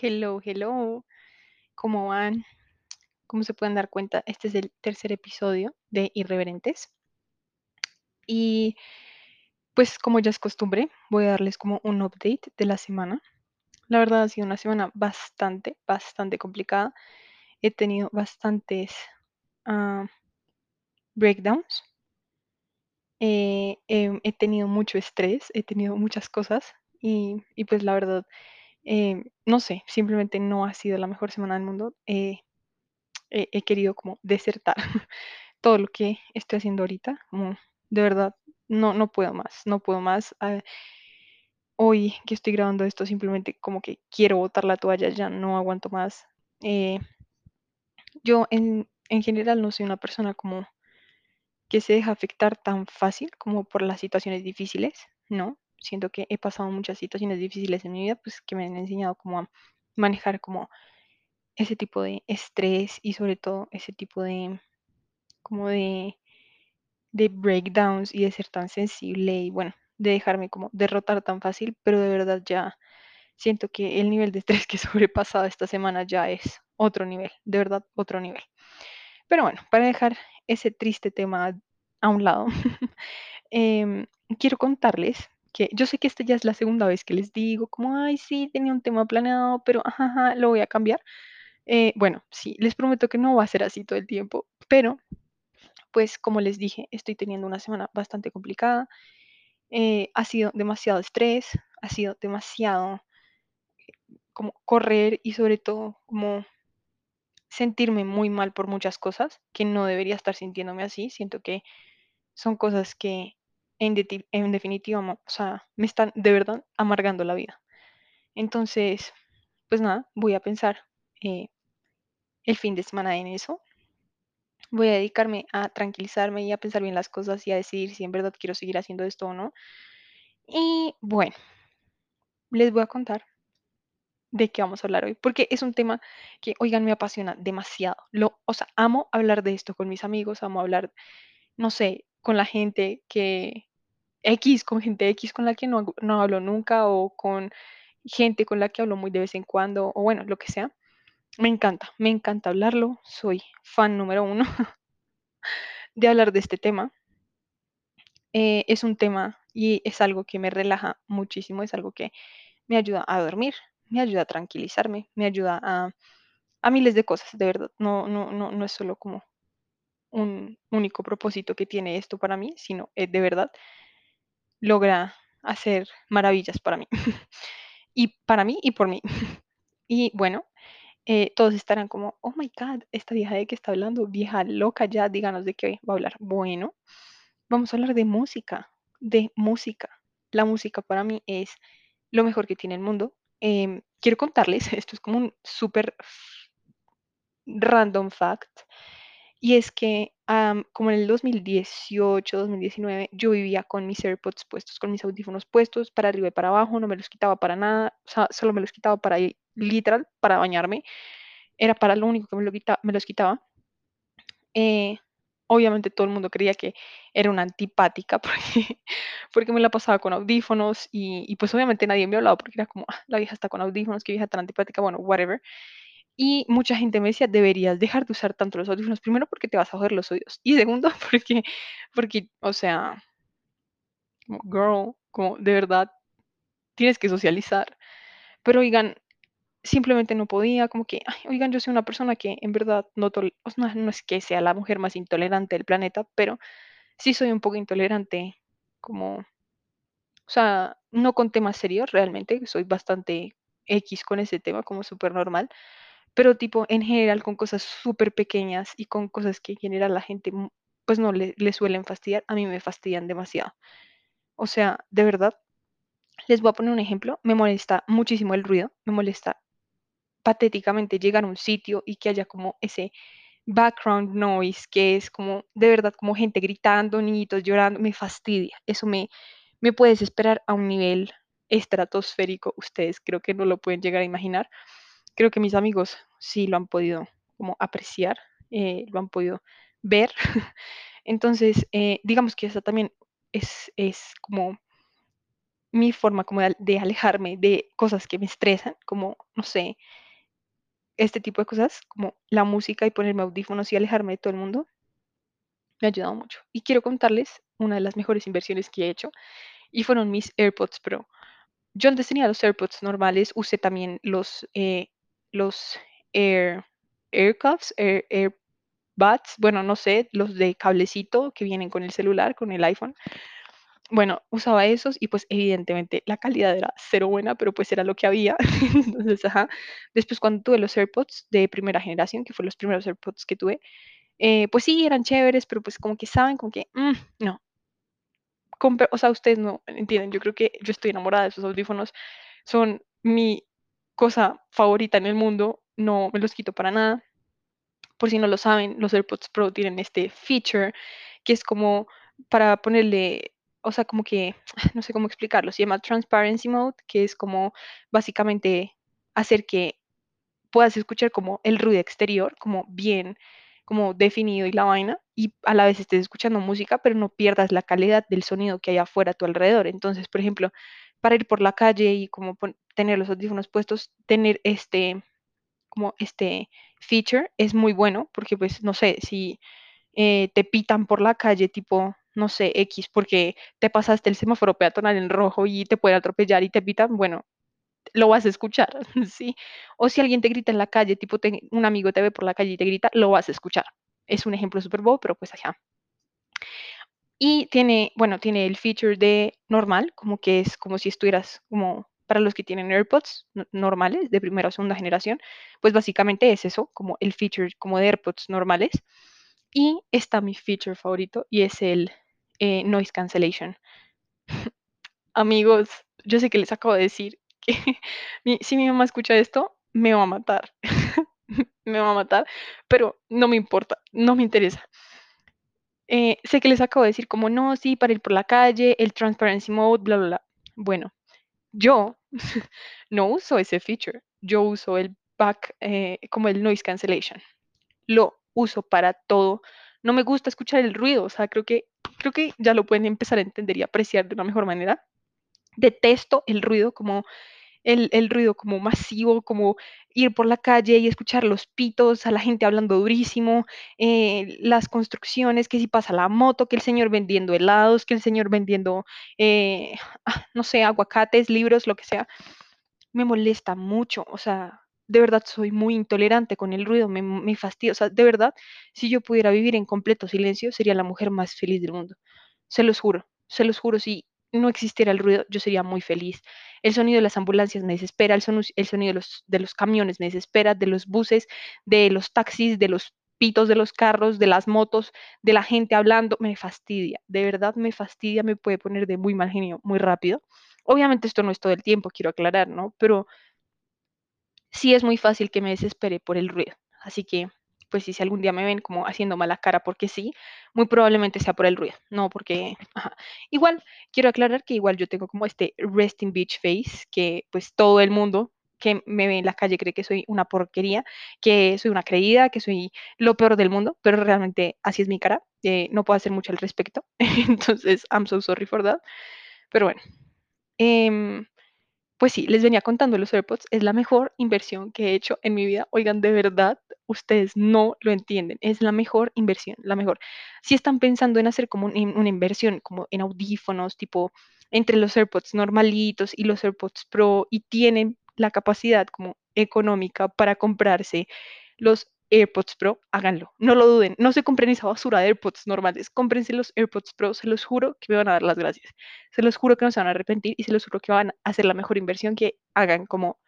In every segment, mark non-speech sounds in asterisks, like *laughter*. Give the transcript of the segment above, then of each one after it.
Hello, hello. ¿Cómo van? Como se pueden dar cuenta, este es el tercer episodio de Irreverentes. Y pues como ya es costumbre, voy a darles como un update de la semana. La verdad ha sido una semana bastante, bastante complicada. He tenido bastantes ah, breakdowns. Eh, he tenido mucho estrés, he tenido muchas cosas y, y pues la verdad, eh, no sé, simplemente no ha sido la mejor semana del mundo. Eh, he, querido como desertar *laughs* todo lo que estoy haciendo ahorita, de verdad, no, no puedo más, no puedo más. ah, hoy que estoy grabando esto, simplemente como que quiero botar la toalla, ya no aguanto más. Eh, yo en, en general no soy una persona como que se deja afectar tan fácil como por las situaciones difíciles, ¿no? Siento que he pasado muchas situaciones difíciles en mi vida, pues que me han enseñado como a manejar como ese tipo de estrés y sobre todo ese tipo de como de, de breakdowns y de ser tan sensible y bueno, de dejarme como derrotar tan fácil, pero de verdad ya siento que el nivel de estrés que *laughs* he sobrepasado esta semana ya es otro nivel, de verdad otro nivel. Pero bueno, para dejar ese triste tema a un lado, *laughs* em, quiero contarles que yo sé que esta ya es la segunda vez que les digo, como, ay, sí, tenía un tema planeado, pero ajá, lo voy a cambiar. Eh, bueno, sí, les prometo que no va a ser así todo el tiempo, pero pues como les dije, estoy teniendo una semana bastante complicada. eh, ha sido demasiado estrés, ha sido demasiado como correr y sobre todo como sentirme muy mal por muchas cosas, que no debería estar sintiéndome así. Siento que son cosas que en, en definitiva, o sea, me están de verdad amargando la vida. Entonces, pues nada, voy a pensar eh, el fin de semana en eso. Voy a dedicarme a tranquilizarme y a pensar bien las cosas y a decidir si en verdad quiero seguir haciendo esto o no. Y bueno, les voy a contar de qué vamos a hablar hoy, porque es un tema que, oigan, me apasiona demasiado. Lo, o sea, amo hablar de esto con mis amigos, amo hablar, no sé, con la gente que X, con gente X con la que no, no hablo nunca o con gente con la que hablo muy de vez en cuando o bueno, lo que sea. Me encanta, me encanta hablarlo. Soy fan número uno *laughs* de hablar de este tema. Eh, es un tema y es algo que me relaja muchísimo, es algo que me ayuda a dormir, me ayuda a tranquilizarme, me ayuda a, a miles de cosas, de verdad. No, no, no, no es solo como un único propósito que tiene esto para mí, sino eh, de verdad logra hacer maravillas para mí. *laughs* y para mí y por mí. *laughs* Y bueno, eh, todos estarán como, oh my God, esta vieja de qué está hablando, vieja loca ya, díganos de qué va a hablar. Bueno, vamos a hablar de música, de música. La música para mí es lo mejor que tiene el mundo. Em, quiero contarles, *laughs* esto es como un súper random fact, y es que am, como en el 2018, 2019, yo vivía con mis AirPods puestos, con mis audífonos puestos, para arriba y para abajo, no me los quitaba para nada, o sea, solo me los quitaba para ir, literal, para bañarme, era para lo único que me, lo quita- me los quitaba. Eh, obviamente todo el mundo creía que era una antipática *laughs* porque, porque me la pasaba con audífonos y, y pues obviamente nadie me hablaba porque era como, "Ah, la vieja está con audífonos, qué vieja tan antipática, bueno, whatever. Y mucha gente me decía, deberías dejar de usar tanto los audífonos, primero porque te vas a joder los oídos y segundo *laughs* porque, porque, o sea, como, girl, como de verdad tienes que socializar. Pero oigan, simplemente no podía, como que, "Ay, oigan, yo soy una persona que en verdad no, tol- o sea, no es que sea la mujer más intolerante del planeta, pero sí soy un poco intolerante, como, o sea, no con temas serios realmente, soy bastante X con ese tema, como súper normal, pero tipo en general con cosas súper pequeñas y con cosas que en general la gente mm, pues no le, le suelen fastidiar, a mí me fastidian demasiado. O sea, de verdad, les voy a poner un ejemplo, me molesta muchísimo el ruido, me molesta patéticamente llegar a un sitio y que haya como ese background noise, que es como, de verdad, como gente gritando, niñitos llorando, me fastidia. Eso me, me puede desesperar a un nivel estratosférico. Ustedes creo que no lo pueden llegar a imaginar. Creo que mis amigos sí lo han podido como apreciar, eh, lo han podido ver. *laughs* Entonces, eh, digamos que esa también es, es como mi forma como de, alejarme de cosas que me estresan, como, no sé, este tipo de cosas, como la música y ponerme audífonos y alejarme de todo el mundo, me ha ayudado mucho. Y quiero contarles una de las mejores inversiones que he hecho y fueron mis AirPods Pro. Yo antes tenía los AirPods normales, usé también los, eh, los Air, AirCuffs, Air, AirBuds, bueno, no sé, los de cablecito que vienen con el celular, con el iPhone. Bueno, usaba esos y pues evidentemente la calidad era cero buena, pero pues era lo que había. *laughs* Entonces, ajá. Después cuando tuve los AirPods de primera generación, que fueron los primeros AirPods que tuve, eh, pues sí, eran chéveres, pero pues como que saben, como que, mm, no. Compre- o sea, ustedes no entienden, yo creo que yo estoy enamorada de esos audífonos, son mi cosa favorita en el mundo, no me los quito para nada. Por si no lo saben, los AirPods Pro tienen este feature que es como para ponerle, o sea, como que, *sighs* no sé cómo explicarlo, se llama Transparency Mode, que es como básicamente hacer que puedas escuchar como el ruido exterior, como bien, como definido y la vaina, y a la vez estés escuchando música, pero no pierdas la calidad del sonido que hay afuera a tu alrededor. Entonces, por ejemplo, para ir por la calle y como tener los audífonos puestos, tener este, como este feature es muy bueno, porque pues, no sé, si eh, te pitan por la calle tipo... No sé, X, porque te pasaste el semáforo peatonal en rojo y te pueden atropellar y te pitan, bueno, lo vas a escuchar, *laughs* ¿sí? O si alguien te grita en la calle, tipo un amigo te ve por la calle y te grita, lo vas a escuchar. Es un ejemplo súper bobo, pero pues ajá. Y tiene, bueno, tiene el feature de normal, como que es como si estuvieras como para los que tienen AirPods no- normales de primera o segunda generación, pues básicamente es eso, como el feature como de AirPods normales. Y está mi feature favorito y es el eh, noise cancellation. *laughs* Amigos, yo sé que les acabo de decir que *laughs* si mi mamá escucha esto, me va a matar. *laughs* me va a matar, pero no me importa, no me interesa. Eh, sé que les acabo de decir como no, sí, para ir por la calle, el transparency mode, bla, bla, bla. Bueno, yo *laughs* no uso ese feature, yo uso el back, eh, como el noise cancellation. Lo uso para todo. No me gusta escuchar el ruido, o sea, creo que, creo que ya lo pueden empezar a entender y apreciar de una mejor manera. Detesto el ruido como el, el ruido como masivo, como ir por la calle y escuchar los pitos, a la gente hablando durísimo, eh, las construcciones, que si pasa la moto, que el señor vendiendo helados, que el señor vendiendo, eh, *laughs* no sé, aguacates, libros, lo que sea, me molesta mucho, o sea, de verdad soy muy intolerante con el ruido, me, me fastidia, o sea, de verdad, si yo pudiera vivir en completo silencio, sería la mujer más feliz del mundo. Se los juro, se los juro, si no existiera el ruido, yo sería muy feliz. El sonido de las ambulancias me desespera, el, sonu- el sonido de los, de los camiones me desespera, de los buses, de los taxis, de los pitos de los carros, de las motos, de la gente hablando, me fastidia, de verdad me fastidia, me puede poner de muy mal genio muy rápido. Obviamente esto no es todo el tiempo, quiero aclarar, ¿no? Pero sí es muy fácil que me desespere por el ruido. Así que, pues si algún día me ven como haciendo mala cara porque sí, muy probablemente sea por el ruido, no porque. Igual, quiero aclarar que igual yo tengo como este resting bitch face, que pues todo el mundo que me ve en la calle cree que soy una porquería, que soy una creída, que soy lo peor del mundo, pero realmente así es mi cara, eh, no puedo hacer mucho al respecto, *laughs* entonces I'm so sorry for that, pero bueno. em, pues sí, les venía contando los AirPods, es la mejor inversión que he hecho en mi vida. Oigan, de verdad, ustedes no lo entienden, es la mejor inversión, la mejor. Si están pensando en hacer como una inversión como en audífonos, tipo entre los AirPods normalitos y los AirPods Pro y tienen la capacidad como económica para comprarse los AirPods Pro, háganlo, no lo duden, no se compren esa basura de AirPods normales, cómprense los AirPods Pro, se los juro que me van a dar las gracias. Se los juro que no se van a arrepentir y se los juro que van a hacer la mejor inversión que hagan como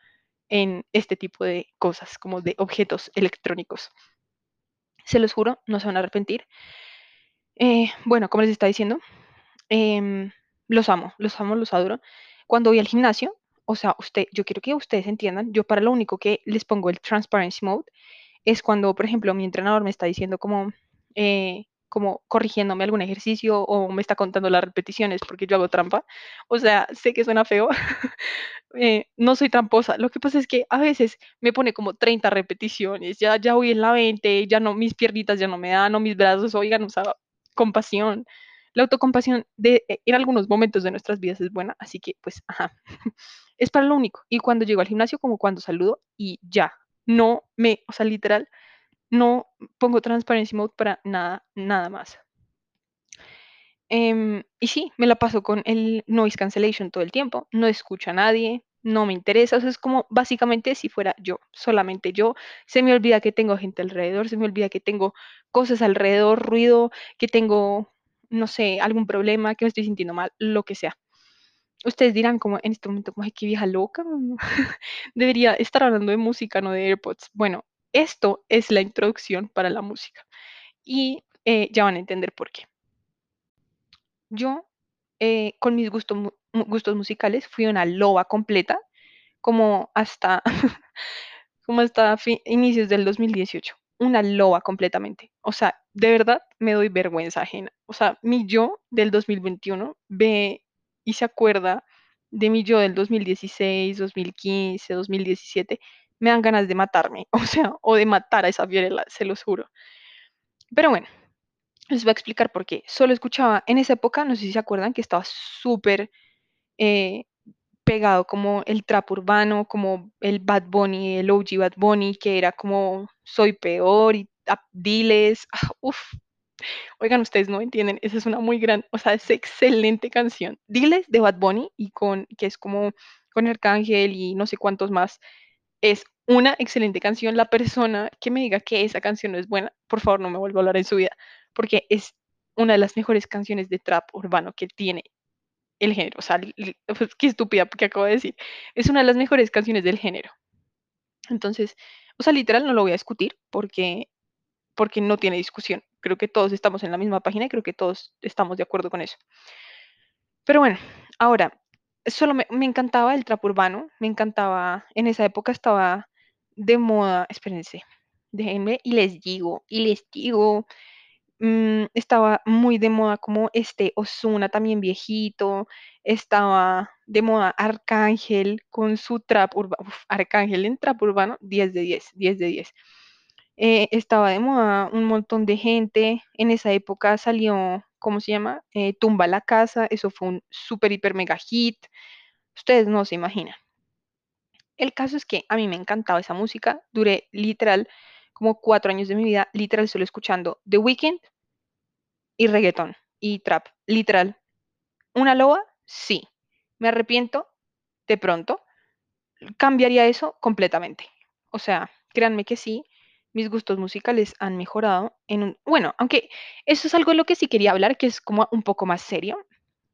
en este tipo de cosas, como de objetos electrónicos. Se los juro, no se van a arrepentir. Eh, bueno, como les estaba diciendo, em, los amo, los amo, los adoro. Cuando voy al gimnasio, o sea, usted, yo quiero que ustedes entiendan, yo para lo único que les pongo el transparency mode es cuando, por ejemplo, mi entrenador me está diciendo como, eh, como corrigiéndome algún ejercicio o me está contando las repeticiones porque yo hago trampa. O sea, sé que suena feo, *laughs* eh, no soy tramposa. Lo que pasa es que a veces me pone como 30 repeticiones, ya, ya voy en la 20, ya no, mis piernitas ya no me dan, o mis brazos, oigan, o sea, compasión. La autocompasión de, eh, en algunos momentos de nuestras vidas es buena, así que pues, ajá, *laughs* es para lo único. Y cuando llego al gimnasio, como cuando saludo y ya, no me, o sea, literal, no pongo transparency mode para nada, nada más. Em, y sí, me la paso con el noise cancellation todo el tiempo, no escucho a nadie, no me interesa, o sea, es como básicamente si fuera yo, solamente yo, se me olvida que tengo gente alrededor, se me olvida que tengo cosas alrededor, ruido, que tengo, no sé, algún problema, que me estoy sintiendo mal, lo que sea. Ustedes dirán como en este momento, como, ay, vieja loca, *laughs* debería estar hablando de música, no de AirPods. Bueno, esto es la introducción para la música y eh, ya van a entender por qué. Yo, eh, con mis gustos, gustos musicales, fui una loba completa, como hasta, *laughs* como hasta inicios del 2018. Una loba completamente. O sea, de verdad me doy vergüenza ajena. O sea, mi yo del 2021 ve y se acuerda de mi yo del 2016, 2015, 2017. Me dan ganas de matarme, *laughs* o sea, o de matar a esa Fiorella, se los juro. Pero bueno, les voy a explicar por qué. Solo escuchaba en esa época, no sé si se acuerdan, que estaba súper eh, pegado como el trap urbano, como el Bad Bunny, el OG Bad Bunny, que era como Soy Peor y ah, Diles. *laughs* ah, uf, oigan, ustedes no entienden, esa es una muy gran, o sea, es excelente canción. Diles de Bad Bunny y con, que es como con Arcángel y no sé cuántos más. Es una excelente canción. La persona que me diga que esa canción no es buena, por favor, no me vuelva a hablar en su vida, porque es una de las mejores canciones de trap urbano que tiene el género. O sea, pues, qué estúpida que acabo de decir. Es una de las mejores canciones del género. Entonces, o sea, literal no lo voy a discutir porque, porque no tiene discusión. Creo que todos estamos en la misma página y creo que todos estamos de acuerdo con eso. Pero bueno, ahora, solo me, encantaba el trap urbano, me encantaba, en esa época estaba de moda, espérense, déjenme y les digo, y les digo, mm, estaba muy de moda como este Ozuna también viejito, estaba de moda Arcángel con su trap urbano, Arcángel en trap urbano, 10 de 10, 10 de 10. Eh, estaba de moda un montón de gente, en esa época salió, ¿cómo se llama? Eh, Tumba la casa, eso fue un super, hiper, mega hit, ustedes no se imaginan. El caso es que a mí me encantaba esa música, duré literal como cuatro años de mi vida, literal solo escuchando The Weeknd, y reggaetón y trap, literal. ¿Una loba? Sí. ¿Me arrepiento? De pronto. Cambiaría eso completamente. O sea, créanme que sí, mis gustos musicales han mejorado en un... Bueno, aunque eso es algo de lo que sí quería hablar, que es como un poco más serio.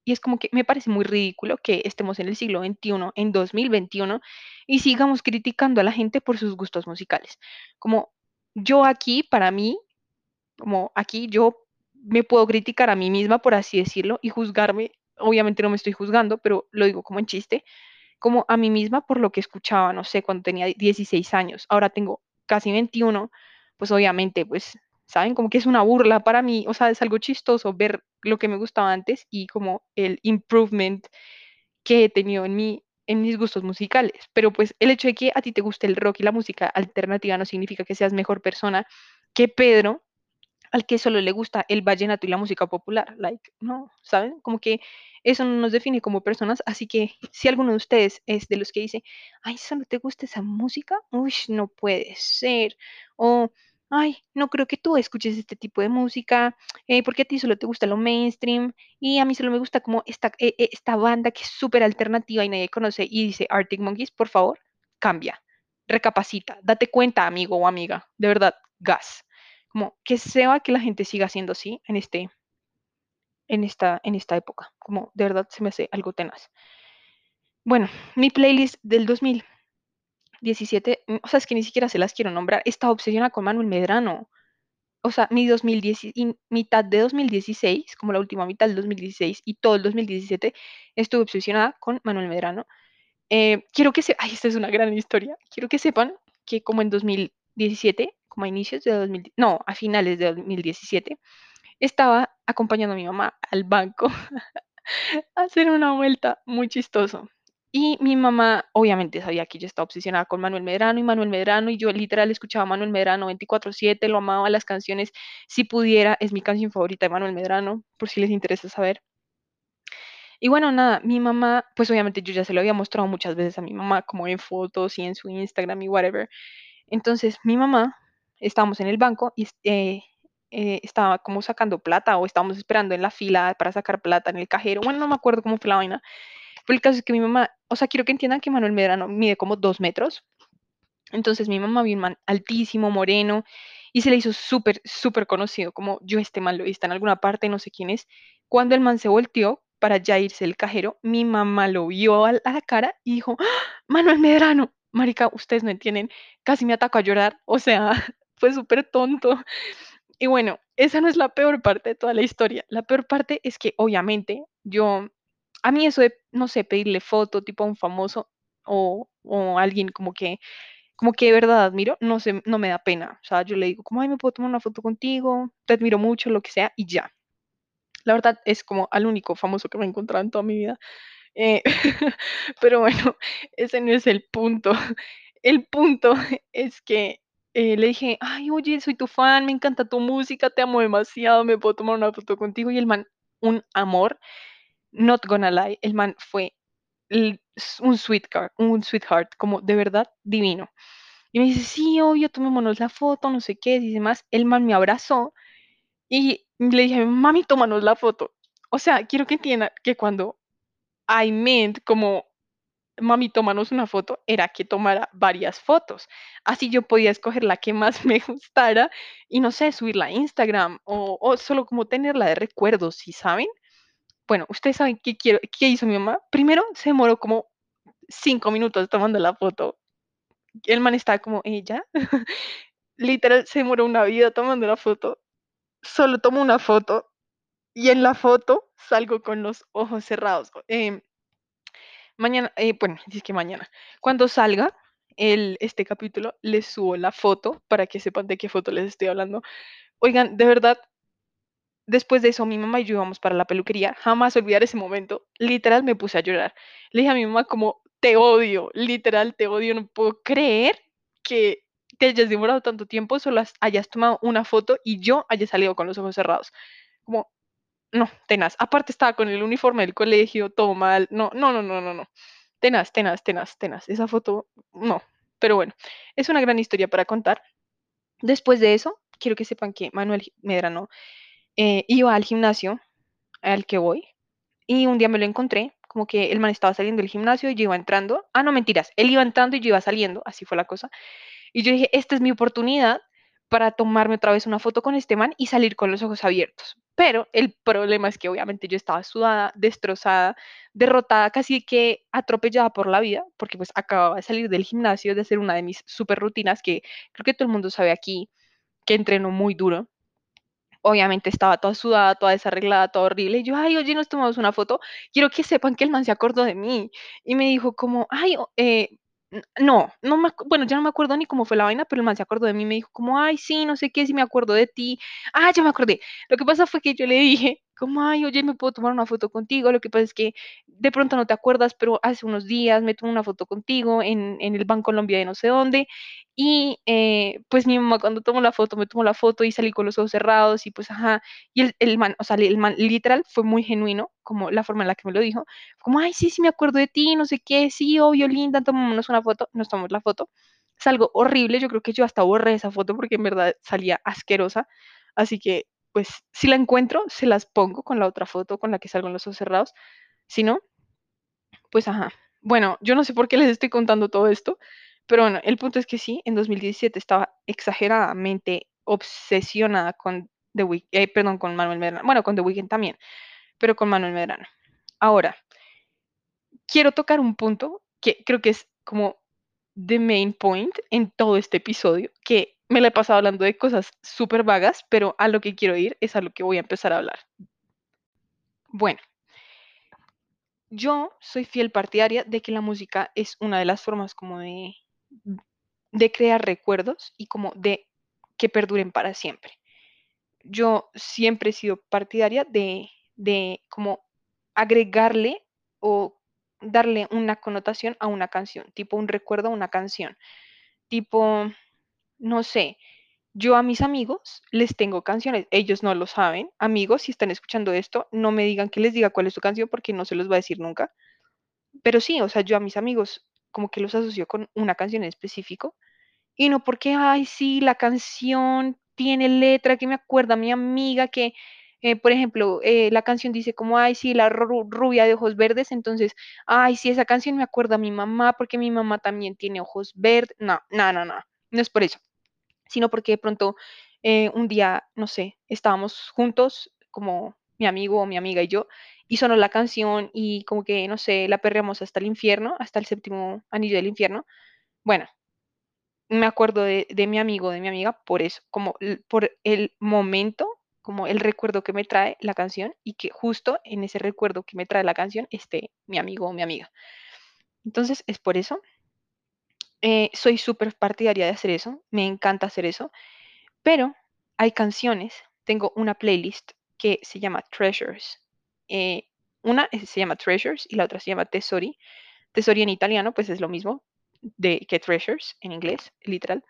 Y es como que me parece muy ridículo que estemos en el siglo XXI, en 2021, y sigamos criticando a la gente por sus gustos musicales. Como yo aquí, para mí, como aquí yo me puedo criticar a mí misma, por así decirlo, y juzgarme, obviamente no me estoy juzgando, pero lo digo como en chiste, como a mí misma por lo que escuchaba, no sé, cuando tenía 16 años, ahora tengo casi 21, pues obviamente, pues, ¿saben? Como que es una burla para mí, o sea, es algo chistoso ver lo que me gustaba antes y como el improvement que he tenido en mí en mis gustos musicales, pero pues el hecho de que a ti te guste el rock y la música alternativa no significa que seas mejor persona que Pedro, al que solo le gusta el vallenato y la música popular, like, no, ¿saben? Como que eso no nos define como personas, así que si alguno de ustedes es de los que dice, ay, ¿solo te gusta esa música? Uy, no puede ser. O, ay, no creo que tú escuches este tipo de música, eh, porque a ti solo te gusta lo mainstream y a mí solo me gusta como esta, eh, eh, esta banda que es súper alternativa y nadie conoce y dice Arctic Monkeys, por favor, cambia, recapacita, date cuenta, amigo o amiga, de verdad, gas como que sea que la gente siga siendo así en este, en esta, en esta época, como de verdad se me hace algo tenaz. Bueno, mi playlist del 2017, mm, o sea, es que ni siquiera se las quiero nombrar, estaba obsesionada con Manuel Medrano. O sea, mi 2010, y mitad de 2016, como la última mitad del 2016 y todo el 2017, estuve obsesionada con Manuel Medrano. Eh, quiero que se, ay, esta es una gran historia. Quiero que sepan que como en 2017, como a inicios de 2000, no, a finales de 2017, estaba acompañando a mi mamá al banco *laughs* a hacer una vuelta muy chistoso. Y mi mamá obviamente sabía que yo estaba obsesionada con Manuel Medrano y Manuel Medrano y yo literal escuchaba a Manuel Medrano 24/7, lo amaba las canciones, si pudiera, es mi canción favorita de Manuel Medrano, por si les interesa saber. Y bueno, nada, mi mamá, pues obviamente yo ya se lo había mostrado muchas veces a mi mamá, como en fotos y en su Instagram y whatever. Entonces mi mamá, estábamos en el banco y eh, eh, estaba como sacando plata o estábamos esperando en la fila para sacar plata en el cajero. Bueno, no me acuerdo cómo fue la vaina. Pero el caso es que mi mamá, o sea, quiero que entiendan que Manuel Medrano mide como dos metros. Entonces mi mamá vio un man altísimo, moreno, y se le hizo súper, súper conocido, como yo este man lo he en alguna parte, no sé quién es. Cuando el man se volteó para ya irse el cajero, mi mamá lo vio a, la cara y dijo, ¡Ah! Manuel Medrano, marica, ustedes no entienden, casi me atacó a llorar, o sea, *laughs* fue súper tonto. Y bueno, esa no es la peor parte de toda la historia. La peor parte es que obviamente yo, a mí eso de, no sé, pedirle foto tipo a un famoso o, o alguien como que como que de verdad admiro, no sé, no me da pena. O sea, yo le digo, como, ay, me puedo tomar una foto contigo, te admiro mucho, lo que sea, y ya. La verdad es como al único famoso que me he encontrado en toda mi vida. Eh, *laughs* pero bueno, ese no es el punto. El punto *laughs* es que eh, le dije, ay, oye, soy tu fan, me encanta tu música, te amo demasiado, me puedo tomar una foto contigo. Y el man, un amor, not gonna lie, el man fue un sweetheart, un sweetheart, como de verdad divino. Y me dice, sí, obvio, tomémonos la foto, no sé qué, y demás. El man me abrazó y le dije, mami, tómanos la foto. O sea, quiero que entiendan que cuando I meant como, mami, tómanos una foto, era que tomara varias fotos. Así yo podía escoger la que más *laughs* me gustara y no sé, subirla a Instagram o, solo como tenerla de recuerdos, ¿sí saben? Bueno, ustedes saben qué, quiero, qué hizo mi mamá. Primero se demoró como cinco minutos tomando la foto. El man estaba como, ¿ella? *laughs* Literal, se demoró una vida tomando la foto. Solo tomo una foto y en la foto salgo con los ojos cerrados. Em, mañana, eh, bueno, dice que mañana. Cuando salga el, este capítulo, les subo la foto para que sepan de qué foto les estoy hablando. Oigan, de verdad, después de eso, mi mamá y yo íbamos para la peluquería. Jamás olvidar ese momento. Literal, me puse a llorar. Le dije a mi mamá como, te odio, literal, te odio. No puedo creer que te hayas demorado tanto tiempo, solo hayas tomado una foto y yo haya salido con los ojos cerrados. Como, no, tenaz. Aparte estaba con el uniforme del colegio, todo mal. No, no, no, no, no, no. Tenaz, tenaz, tenaz, tenaz. Esa foto, no. Pero bueno, es una gran historia para contar. Después de eso, quiero que sepan que Manuel Medrano eh, iba al gimnasio al que voy y un día me lo encontré, como que el man estaba saliendo del gimnasio y yo iba entrando. Ah, no, mentiras, él iba entrando y yo iba saliendo, así fue la cosa. Y yo dije, esta es mi oportunidad para tomarme otra vez una foto con este man y salir con los ojos abiertos. Pero el problema es que obviamente yo estaba sudada, destrozada, derrotada, casi que atropellada por la vida, porque pues acababa de salir del gimnasio, de hacer una de mis super rutinas que creo que todo el mundo sabe aquí, que entreno muy duro obviamente estaba toda sudada, toda desarreglada, toda horrible. Y yo, ay, oye, nos tomamos una foto. Quiero que sepan que el man se acordó de mí. Y me dijo como, ay, eh, no, no me, bueno, ya no me acuerdo ni cómo fue la vaina, pero el man se acordó de mí, me dijo como, ay, sí, no sé qué, si me acuerdo de ti. Ah, ya me acordé. Lo que pasa fue que yo le dije, como, ay, oye, me puedo tomar una foto contigo. Lo que pasa es que de pronto no te acuerdas, pero hace unos días me tomé una foto contigo en, en el Banco Colombia de no sé dónde. Y eh, pues mi mamá cuando tomó la foto, me tomó la foto y salí con los ojos cerrados y pues, ajá. Y el, el man, o sea, literal fue muy genuino, como la forma en la que me lo dijo. Como, ay, sí, sí, me acuerdo de ti, no sé qué, sí, obvio, linda, tomémonos una foto. Nos tomamos la foto. Es algo horrible, yo creo que yo hasta borré esa foto porque en verdad salía asquerosa. Así que pues si la encuentro, se las pongo con la otra foto con la que salgo en los ojos cerrados. Si no, pues ajá. Bueno, yo no sé por qué les estoy contando todo esto, pero bueno, el punto es que sí, en 2017 estaba exageradamente obsesionada con The Weeknd, eh, perdón, con Manuel Medrano. Bueno, con The Weeknd también, pero con Manuel Medrano. Ahora, quiero tocar un punto que creo que es como the main point en todo este episodio, que me la he pasado hablando de cosas súper vagas, pero a lo que quiero ir es a lo que voy a empezar a hablar. Bueno, yo soy fiel partidaria de que la música es una de las formas como de, de crear recuerdos y como de que perduren para siempre. Yo siempre he sido partidaria de, de como agregarle o darle una connotación a una canción, tipo un recuerdo a una canción, tipo, no sé, yo a mis amigos les tengo canciones, ellos no lo saben, amigos, si están escuchando esto, no me digan que les diga cuál es su canción porque no se los va a decir nunca, pero sí, o sea, yo a mis amigos como que los asocio con una canción en específico y no porque, ay, sí, la canción tiene letra que me acuerda a mi amiga que, eh, por ejemplo, eh, la canción dice como, ay, sí, la ru- rubia de ojos verdes, entonces, ay, sí, esa canción me acuerda a mi mamá porque mi mamá también tiene ojos verdes. No, no, no, no, no es por eso, sino porque de pronto eh, un día, no sé, estábamos juntos, como mi amigo o mi amiga y yo, y sonó la canción y como que, no sé, la perreamos hasta el infierno, hasta el séptimo anillo del infierno. Bueno, me acuerdo de, de mi amigo, de mi amiga, por eso, como por el momento, como el recuerdo que me trae la canción y que justo en ese recuerdo que me trae la canción esté mi amigo o mi amiga. Entonces, es por eso. Eh, soy súper partidaria de hacer eso, me encanta hacer eso, pero hay canciones, tengo una playlist que se llama Treasures. eh, una se llama Treasures y la otra se llama Tesori. Tesori en italiano, pues es lo mismo de que Treasures en inglés, literal.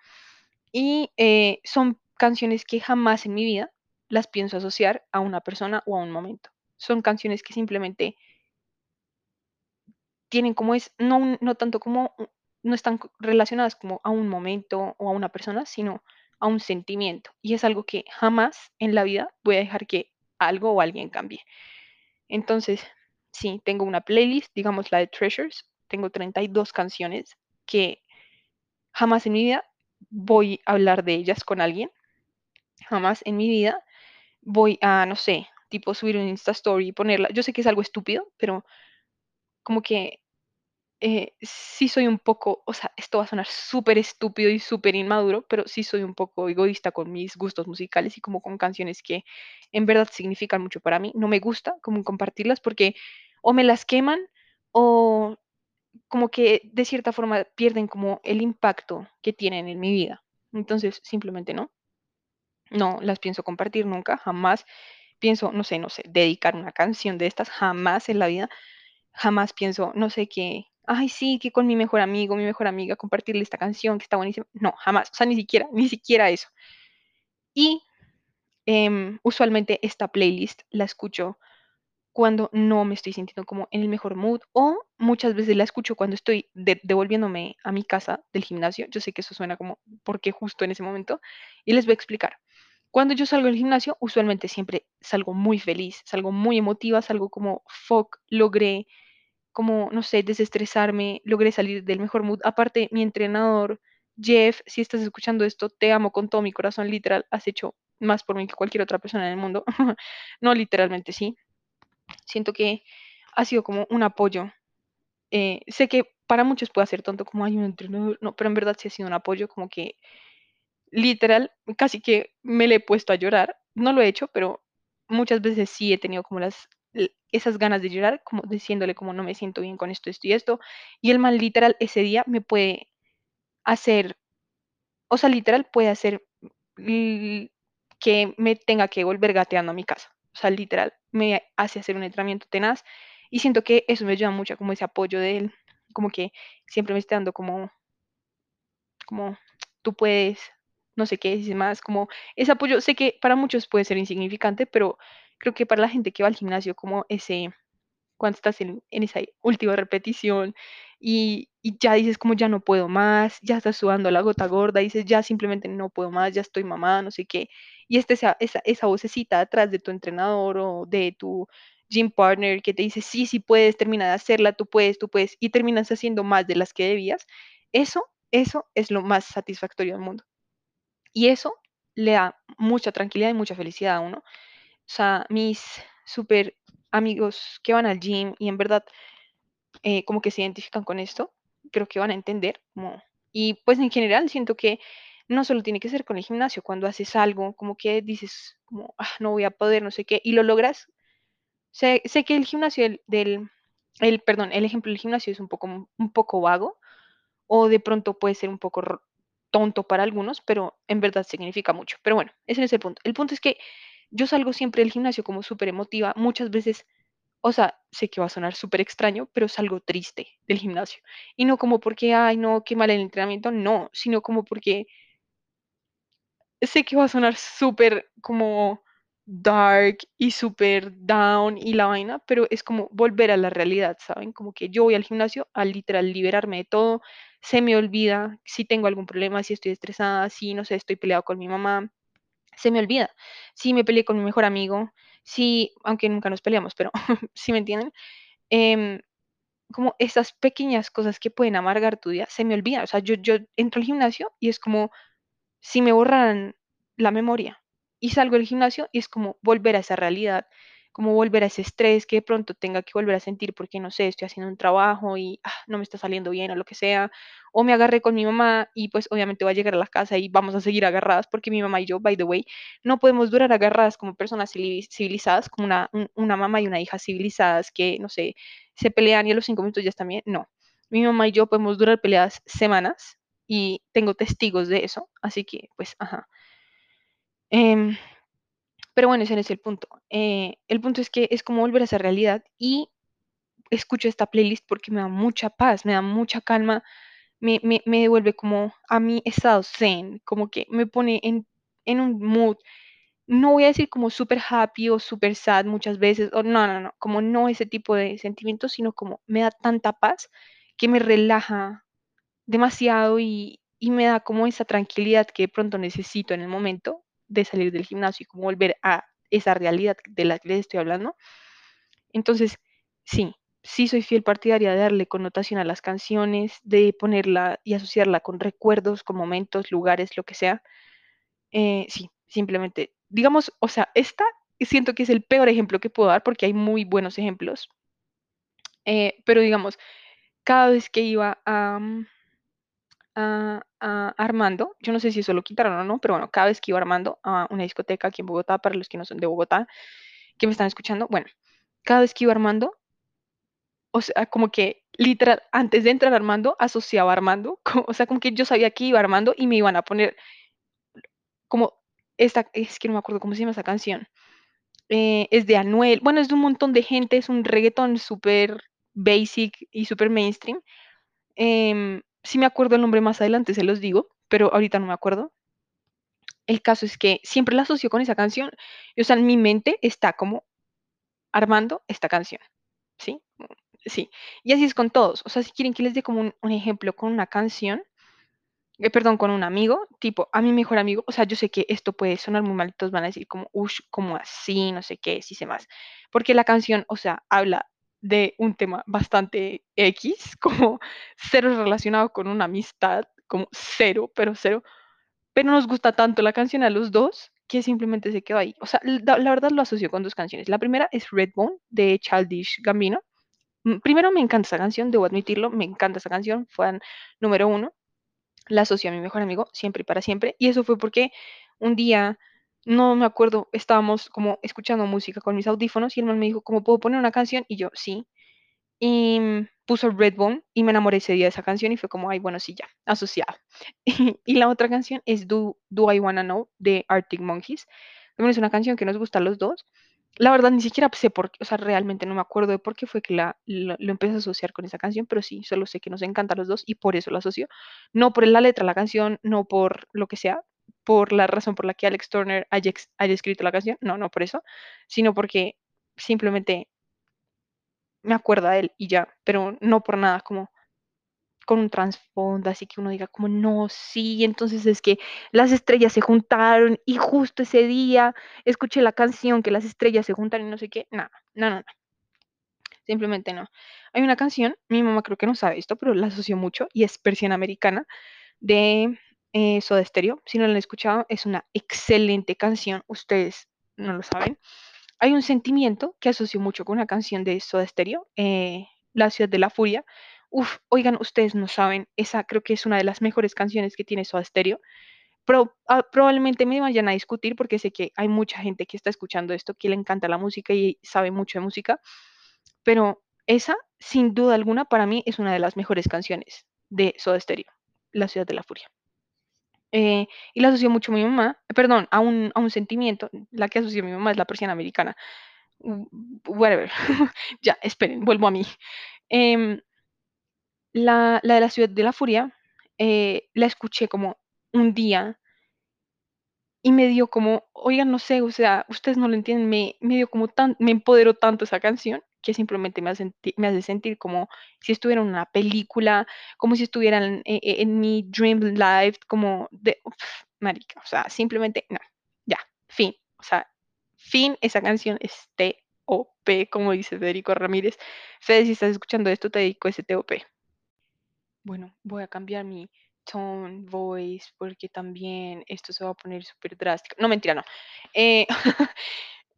Y eh, son canciones que jamás en mi vida las pienso asociar a una persona o a un momento. Son canciones que simplemente tienen como es, no, no tanto como, no están relacionadas como a un momento o a una persona, sino a un sentimiento. Y es algo que jamás en la vida voy a dejar que algo o alguien cambie. Entonces, sí, tengo una playlist, digamos la de Treasures, tengo 32 canciones que jamás en mi vida voy a hablar de ellas con alguien, jamás en mi vida voy a, no sé, tipo subir un Insta Story y ponerla. Yo sé que es algo estúpido, pero como que eh, sí soy un poco, o sea, esto va a sonar súper estúpido y súper inmaduro, pero sí soy un poco egoísta con mis gustos musicales y como con canciones que en verdad significan mucho para mí. No me gusta como compartirlas porque o me las queman o como que de cierta forma pierden como el impacto que tienen en mi vida. Entonces, simplemente no. No las pienso compartir nunca, jamás pienso, no sé, no sé, dedicar una canción de estas, jamás en la vida, jamás pienso, no sé qué, ay, sí, que con mi mejor amigo, mi mejor amiga, compartirle esta canción que está buenísima. No, jamás, o sea, ni siquiera, ni siquiera eso. Y em, usualmente esta playlist la escucho cuando no me estoy sintiendo como en el mejor mood o muchas veces la escucho cuando estoy de- devolviéndome a mi casa del gimnasio. Yo sé que eso suena como porque justo en ese momento y les voy a explicar. Cuando yo salgo del gimnasio, usualmente siempre salgo muy feliz, salgo muy emotiva, salgo como, fuck, logré, como, no sé, desestresarme, logré salir del mejor mood. Aparte, mi entrenador, Jeff, si estás escuchando esto, te amo con todo mi corazón, literal, has hecho más por mí que cualquier otra persona en el mundo. *laughs* No, literalmente sí. Siento que ha sido como un apoyo. Eh, sé que para muchos puede ser tonto, como hay un entrenador, no, pero en verdad sí ha sido un apoyo, como que literal, casi que me le he puesto a llorar. No lo he hecho, pero muchas veces sí he tenido como las, esas ganas de llorar, como diciéndole como no me siento bien con esto, esto y esto. Y el man literal ese día me puede hacer, o sea, literal puede hacer que me tenga que volver gateando a mi casa. O sea, literal, me hace hacer un entrenamiento tenaz y siento que eso me ayuda mucho, como ese apoyo de él, como que siempre me está dando como como tú puedes, no sé qué, dice más, como ese apoyo, sé que para muchos puede ser insignificante, pero creo que para la gente que va al gimnasio, como ese, cuando estás en, en esa última repetición y, y ya dices como ya no puedo más, ya estás sudando la gota gorda, dices ya simplemente no puedo más, ya estoy mamá, no sé qué, y este, esa, esa, esa vocecita atrás de tu entrenador o de tu gym partner que te dice, sí, sí puedes, termina de hacerla, tú puedes, tú puedes, y terminas haciendo más de las que debías, eso, eso es lo más satisfactorio del mundo. Y eso le da mucha tranquilidad y mucha felicidad a uno. Sea, mis súper amigos que van al gym y en verdad eh, como que se identifican con esto, creo que van a entender. Como, y pues en general siento que no solo tiene que ser con el gimnasio, cuando haces algo, como que dices, como, "Ah, no voy a poder, no sé qué, y lo logras. Sé, sé que el gimnasio del, el, perdón, el ejemplo del gimnasio es un poco, un poco vago, o de pronto puede ser un poco tonto para algunos, pero en verdad significa mucho. Pero bueno, ese es el punto. El punto es que yo salgo siempre del gimnasio como súper emotiva, muchas veces o sea, sé que va a sonar súper extraño, pero salgo triste del gimnasio. Y no como porque, ay, no, qué mal el entrenamiento, no, sino como porque sé que va a sonar súper como dark y súper down y la vaina, pero es como volver a la realidad, ¿saben? Como que yo voy al gimnasio a literal liberarme de todo, se me olvida si tengo algún problema, si estoy estresada, si no sé, estoy peleado con mi mamá, se me olvida. Si me peleé con mi mejor amigo, si, aunque nunca nos peleamos, pero *laughs* si me entienden, em, como esas pequeñas cosas que pueden amargar tu día, se me olvida. O sea, yo, yo entro al gimnasio y es como si me borraran la memoria y salgo del gimnasio y es como volver a esa realidad, como volver a ese estrés que de pronto tenga que volver a sentir porque no sé, estoy haciendo un trabajo y ah, no me está saliendo bien o lo que sea, o me agarré con mi mamá y pues obviamente voy a llegar a la casa y vamos a seguir agarradas porque mi mamá y yo, by the way, no podemos durar agarradas como personas civili- civilizadas, como una, un- una mamá y una hija civilizadas que, no sé, se pelean y a los cinco minutos ya están bien, no. Mi mamá y yo podemos durar peleadas semanas y tengo testigos de eso, así que pues, ajá. Em, pero bueno, ese es el punto. Eh, el punto es que es como volver a esa realidad y escucho esta playlist porque me da mucha paz, me da mucha calma, me, me, me devuelve como a mi estado zen, como que me pone en, en un mood, no voy a decir como súper happy o súper sad muchas veces, o no, no, no, como no ese tipo de sentimientos, sino como me da tanta paz que me relaja demasiado y, y me da como esa tranquilidad que de pronto necesito en el momento de salir del gimnasio y como volver a esa realidad de la que les estoy hablando. Entonces, sí, sí soy fiel partidaria de darle connotación a las canciones, de ponerla y asociarla con recuerdos, con momentos, lugares, lo que sea. Eh, sí, simplemente, digamos, o sea, esta siento que es el peor ejemplo que puedo dar porque hay muy buenos ejemplos, eh, pero digamos, cada vez que iba a, mm, a, Armando, yo no sé si eso lo quitaron o no, pero bueno, cada vez que iba Armando a una discoteca aquí en Bogotá, para los que no son de Bogotá, que me están escuchando, bueno, cada vez que iba Armando, o sea, como que literal, antes de entrar Armando, asociaba Armando, *laughs* o sea, como que yo sabía que iba Armando y me iban a poner como esta, es que no me acuerdo cómo se llama esa canción, eh, es de Anuel, bueno, es de un montón de gente, es un reggaetón súper basic y súper mainstream. Em, si me acuerdo el nombre más adelante, se los digo, pero ahorita no me acuerdo. El caso es que siempre la asocio con esa canción, y, o sea, en mi mente está como armando esta canción, ¿sí? Sí. Y así es con todos. O sea, si quieren que les dé como un, ejemplo con una canción, eh, perdón, con un amigo, tipo, a mi mejor amigo, o sea, yo sé que esto puede sonar muy mal, todos van a decir como, uff, como así, no sé qué, sí sé más. Porque la canción, o sea, habla de un tema bastante X, como *laughs* cero relacionado con una amistad, como cero, pero cero, pero nos gusta tanto la canción a los dos que simplemente se quedó ahí. O sea, la, verdad lo asocio con dos canciones. La primera es Redbone de Childish Gambino. Mm, Primero me encanta esa canción, debo admitirlo, me encanta esa canción, fue número uno la asocio a mi mejor amigo siempre y para siempre. Y eso fue porque un día, no me acuerdo, estábamos como escuchando música con mis audífonos y el man me dijo, ¿cómo puedo poner una canción? Y yo, sí. Y mm, puso Redbone y me enamoré ese día de esa canción y fue como, ay, bueno, sí, ya, asociada. *laughs* Y la otra canción es Do, Do I Wanna Know de Arctic Monkeys. También es una canción que nos gusta a los dos. La verdad, ni siquiera sé por qué, o sea, realmente no me acuerdo de por qué fue que la, lo, empecé a asociar con esa canción, pero sí, solo sé que nos encanta los dos y por eso lo asocio. No por la letra la canción, no por lo que sea, por la razón por la que Alex Turner haya, escrito la canción, no, no por eso, sino porque simplemente me acuerda de él y ya, pero no por nada como con un trasfondo, así que uno diga como, no, sí, entonces es que las estrellas se juntaron y justo ese día escuché la canción que las estrellas se juntaron y no sé qué, no, no, no, no, simplemente no. Hay una canción, mi mamá creo que no sabe esto, pero la asoció mucho y es Persiana Americana de eh, Soda Stereo. Si no la han escuchado, es una excelente canción, ustedes no lo saben. Hay un sentimiento que asocio mucho con una canción de Soda Stereo, eh, La Ciudad de la Furia. Uf, oigan, ustedes no saben, esa creo que es una de las mejores canciones que tiene Soda Stereo. Pro- ah, probablemente me vayan a discutir porque sé que hay mucha gente que está escuchando esto que le encanta la música y sabe mucho de música, pero esa, sin duda alguna, para mí es una de las mejores canciones de Soda Stereo, La Ciudad de la Furia. Eh, y la asocio mucho a mi mamá, perdón, a un, a un sentimiento, la que asocio a mi mamá es la persiana americana whatever. *laughs* ya, esperen, vuelvo a mí. Em, la, la, de la ciudad de la furia eh, la escuché como un día y me dio como, oigan, no sé, o sea, ustedes no lo entienden, me, me dio como tan, me empoderó tanto esa canción que simplemente me hace, me hace sentir como si estuviera en una película, como si estuviera en, en, mi dream life, como de, marica, o sea, simplemente, no, ya, fin, o sea, fin, esa canción es T.O.P., como dice Federico Ramírez. Fede, si estás escuchando esto, te dedico ese T.O.P. Bueno, voy a cambiar mi tone, voice, porque también esto se va a poner súper drástico. No, mentira, no. Eh, *laughs*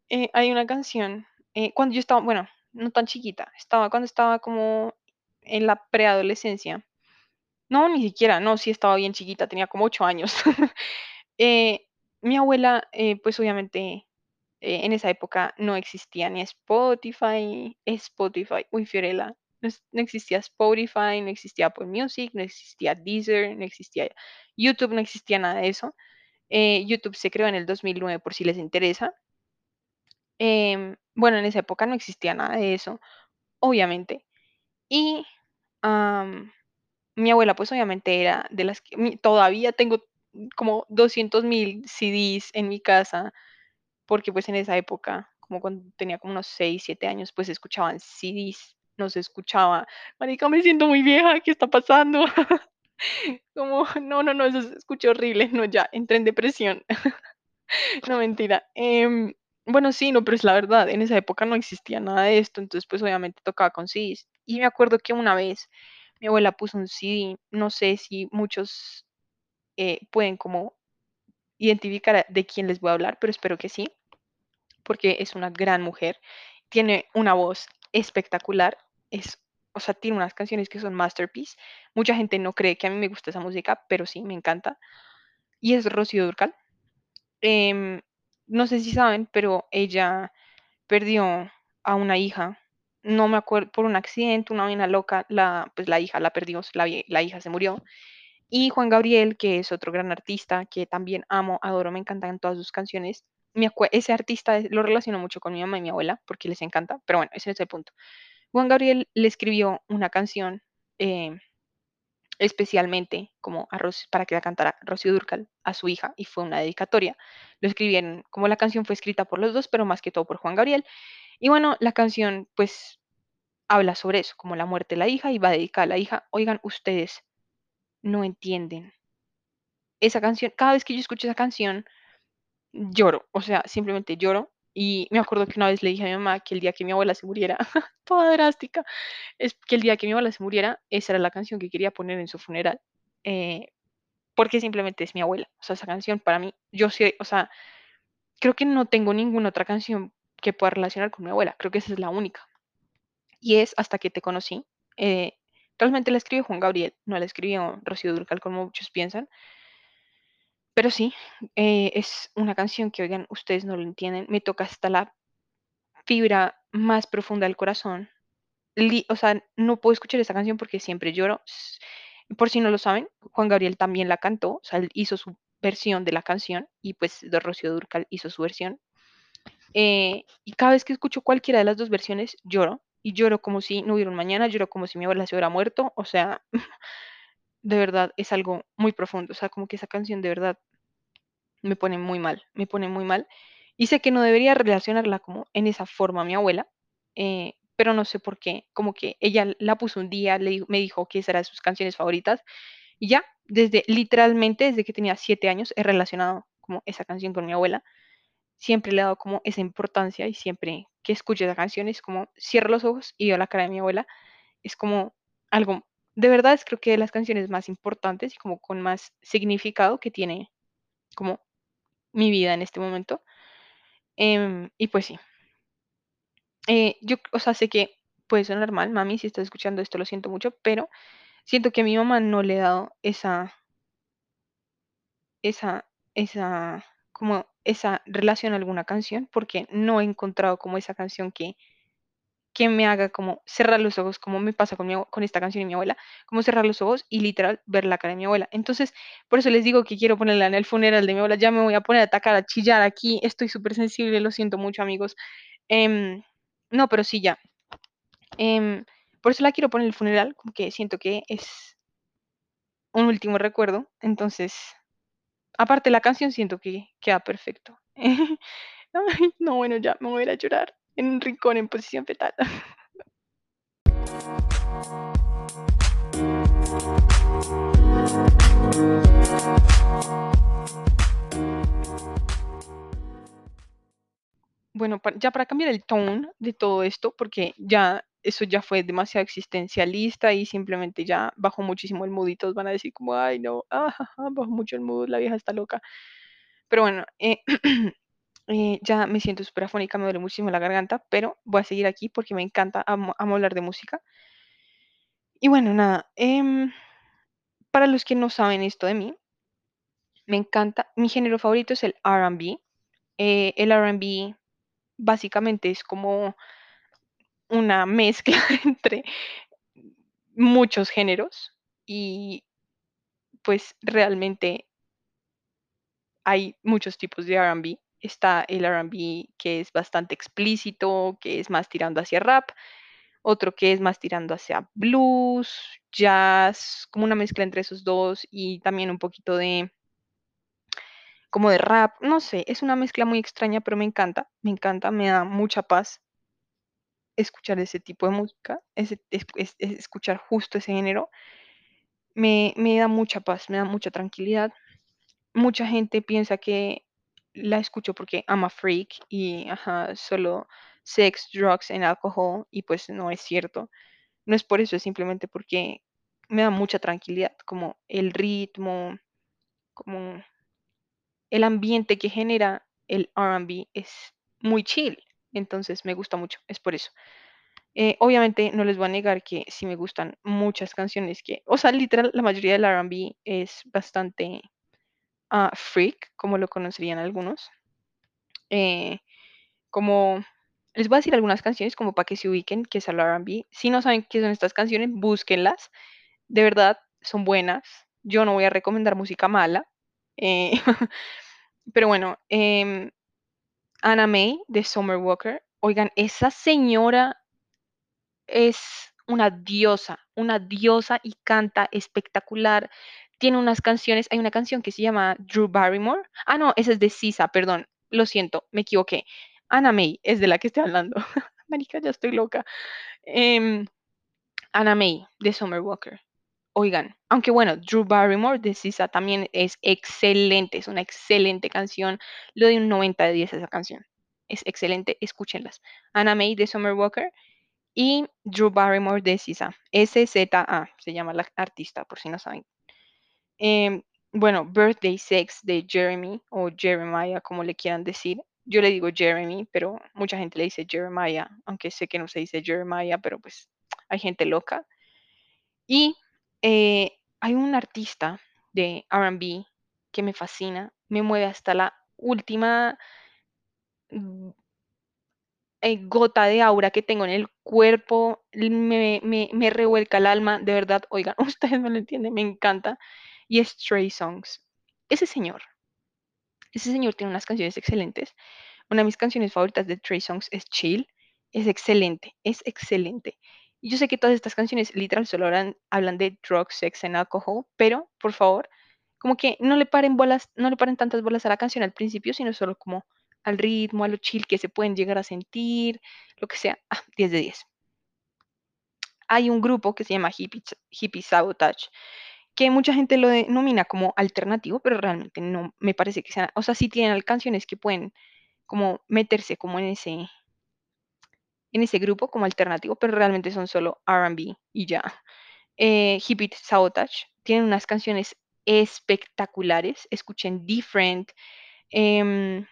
eh, hay una canción, eh, cuando yo estaba, bueno, no tan chiquita, estaba cuando estaba como en la preadolescencia. No, ni siquiera, no, sí estaba bien chiquita, tenía como ocho años. *laughs* mi abuela, pues obviamente en esa época no existía ni Spotify, Spotify, uy, Fiorella, no, existía Spotify, no existía Apple Music, no existía Deezer, no existía YouTube, no existía nada de eso. Eh, YouTube se creó en el 2009 por si les interesa. Em, bueno, en esa época no existía nada de eso, obviamente. Y mi abuela, pues obviamente era de las que todavía tengo como 200 mil CDs en mi casa, porque pues en esa época, como cuando tenía como unos 6, 7 años, pues escuchaban CDs no se escuchaba. Marica, me siento muy vieja, ¿qué está pasando? *laughs* Como, no, no, no, eso se escucha horrible, no, ya, entré en depresión. *laughs* no, mentira. Em, bueno, sí, no, pero es la verdad, en esa época no existía nada de esto, entonces pues obviamente tocaba con CDs. Y me acuerdo que una vez mi abuela puso un CD, no sé si muchos eh, pueden como identificar de quién les voy a hablar, pero espero que sí, porque es una gran mujer, tiene una voz espectacular, es, o sea, tiene unas canciones que son masterpiece. Mucha gente no cree que a mí me gusta esa música, pero sí, me encanta. Y es Rocío Durcal. Em, no sé si saben, pero ella perdió a una hija. No me acuerdo, por un accidente, una vaina loca, la, pues la hija la perdió, la, la hija se murió. Y Juan Gabriel, que es otro gran artista que también amo, adoro, me encantan todas sus canciones. ese artista lo relaciono mucho con mi mamá y mi abuela porque les encanta, pero bueno, ese es el punto. Juan Gabriel le escribió una canción eh, especialmente como para que la cantara Rocío Durcal a su hija y fue una dedicatoria. Lo escribieron, como la canción fue escrita por los dos, pero más que todo por Juan Gabriel. Y bueno, la canción pues habla sobre eso, como la muerte de la hija y va dedicada a la hija. Oigan, ustedes no entienden. Esa canción, cada vez que yo escucho esa canción, lloro, o sea, simplemente lloro y me acuerdo que una vez le dije a mi mamá que el día que mi abuela se muriera, *laughs* toda drástica, es que el día que mi abuela se muriera, esa era la canción que quería poner en su funeral. Eh, porque simplemente es mi abuela. O sea, esa canción para mí, yo sé, o sea, creo que no tengo ninguna otra canción que pueda relacionar con mi abuela. Creo que esa es la única. Y es Hasta que te conocí. Eh, realmente la escribió Juan Gabriel, no la escribió Rocío Durcal como muchos piensan. Pero sí, eh, es una canción que, oigan, ustedes no lo entienden, me toca hasta la fibra más profunda del corazón. o sea, no puedo escuchar esta canción porque siempre lloro. Por si no lo saben, Juan Gabriel también la cantó, o sea, hizo su versión de la canción y pues Rocío Durcal hizo su versión. Eh, y cada vez que escucho cualquiera de las dos versiones, lloro. Y lloro como si no hubiera un mañana, lloro como si mi abuela se hubiera muerto. O sea, *laughs* de verdad es algo muy profundo. O sea, como que esa canción de verdad me pone muy mal, me pone muy mal. Y sé que no debería relacionarla como en esa forma a mi abuela, eh, pero no sé por qué. Como que ella la puso un día, le, me dijo que esa era de sus canciones favoritas. Y ya, desde literalmente desde que tenía siete años, he relacionado como esa canción con mi abuela. Siempre le he dado como esa importancia y siempre que escucho esa canción es como cierro los ojos y veo la cara de mi abuela. Es como algo, de verdad es creo que las canciones más importantes y como con más significado que tiene como mi vida en este momento. Em, y pues sí. Eh, yo, o sea, sé que puede sonar mal, mami, si estás escuchando esto, lo siento mucho, pero siento que a mi mamá no le he dado esa, esa, esa, como esa relación a alguna canción, porque no he encontrado como esa canción que que me haga como cerrar los ojos, como me pasa con, esta canción y mi abuela, como cerrar los ojos y literal ver la cara de mi abuela. Entonces, por eso les digo que quiero ponerla en el funeral de mi abuela, ya me voy a poner a atacar, a chillar aquí, estoy súper sensible, lo siento mucho amigos, Em, no, pero sí, ya. Em, por eso la quiero poner en el funeral, como que siento que es un último recuerdo. Entonces, aparte la canción, siento que queda perfecto. *laughs* No, bueno, ya me voy a ir a llorar en un rincón en posición fetal. Bueno, ya para cambiar el tone de todo esto, porque ya eso ya fue demasiado existencialista y simplemente ya bajó muchísimo el mood y todos van a decir como, ay, no, ah, bajó mucho el mood, la vieja está loca. Pero bueno, eh, *clears throat* eh, ya me siento súper afónica, me duele muchísimo la garganta, pero voy a seguir aquí porque me encanta, amo, hablar de música. Y bueno, nada, em, para los que no saben esto de mí, me encanta, mi género favorito es el R&B. Eh, el R&B básicamente es como una mezcla *laughs* entre muchos géneros y pues realmente hay muchos tipos de R&B. Está el R&B que es bastante explícito, que es más tirando hacia rap, otro que es más tirando hacia blues, jazz, como una mezcla entre esos dos y también un poquito de como de rap, no sé, es una mezcla muy extraña, pero me encanta, me encanta, me da mucha paz escuchar ese tipo de música, ese, es- es- es- escuchar justo ese género, me, me da mucha paz, me da mucha tranquilidad. Mucha gente piensa que la escucho porque I'm a freak y solo sex, drugs and alcohol y pues no es cierto. No es por eso, es simplemente porque me da mucha tranquilidad, como el ritmo, como el ambiente que genera el R&B es muy chill, entonces me gusta mucho, es por eso. Eh, obviamente no les voy a negar que sí me gustan muchas canciones que, o sea, literal, la mayoría del R&B es bastante ah, freak, como lo conocerían algunos. Eh, como les voy a decir algunas canciones como para que se ubiquen, que es el R&B. Si no saben qué son estas canciones, búsquenlas. De verdad, son buenas. Yo no voy a recomendar música mala. eh, *laughs* pero bueno, em, Anna May de Summer Walker. Oigan, esa señora es una diosa, una diosa y canta espectacular. Tiene unas canciones, hay una canción que se llama Drew Barrymore. Ah, no, esa es de Sisa, perdón, lo siento, me equivoqué. Anna May es de la que estoy hablando. *laughs* Marica, ya estoy loca. Em, Anna May de Summer Walker. Oigan, aunque bueno, Drew Barrymore de Sisa también es excelente, es una excelente canción. Le doy un 90 de 10 a esa canción. Es excelente, escúchenlas. Anna May de Summer Walker y Drew Barrymore de SZA. SZA se llama la artista, por si no saben. Em, bueno, Birthday Sex de Jeremy o Jeremiah, como le quieran decir. Yo le digo Jeremy, pero mucha gente le dice Jeremiah, aunque sé que no se dice Jeremiah, pero pues hay gente loca. Y eh, hay un artista de RB que me fascina, me mueve hasta la última mm, eh, gota de aura que tengo en el cuerpo, me, me, me revuelca el alma, de verdad, oigan, *laughs* ustedes no lo entienden, me encanta. Y Stray Songs. Ese señor, ese señor tiene unas canciones excelentes. Una de mis canciones favoritas de Trey Songs es Chill. Es excelente, es excelente. Y yo sé que todas estas canciones literal solo hablan, hablan de drugs, sex and alcohol, pero por favor, como que no le paren bolas, no le paren tantas bolas a la canción al principio, sino solo como al ritmo, a lo chill que se pueden llegar a sentir, lo que sea. Ah, 10 de 10. Hay un grupo que se llama Hippie, Hippie Sabotage, que mucha gente lo denomina como alternativo, pero realmente no me parece que sean, o sea, sí tienen canciones que pueden como meterse como en ese, en ese grupo como alternativo, pero realmente son solo R&B y ya. Eh, Hippie Sabotage tienen unas canciones espectaculares. Escuchen Different, em,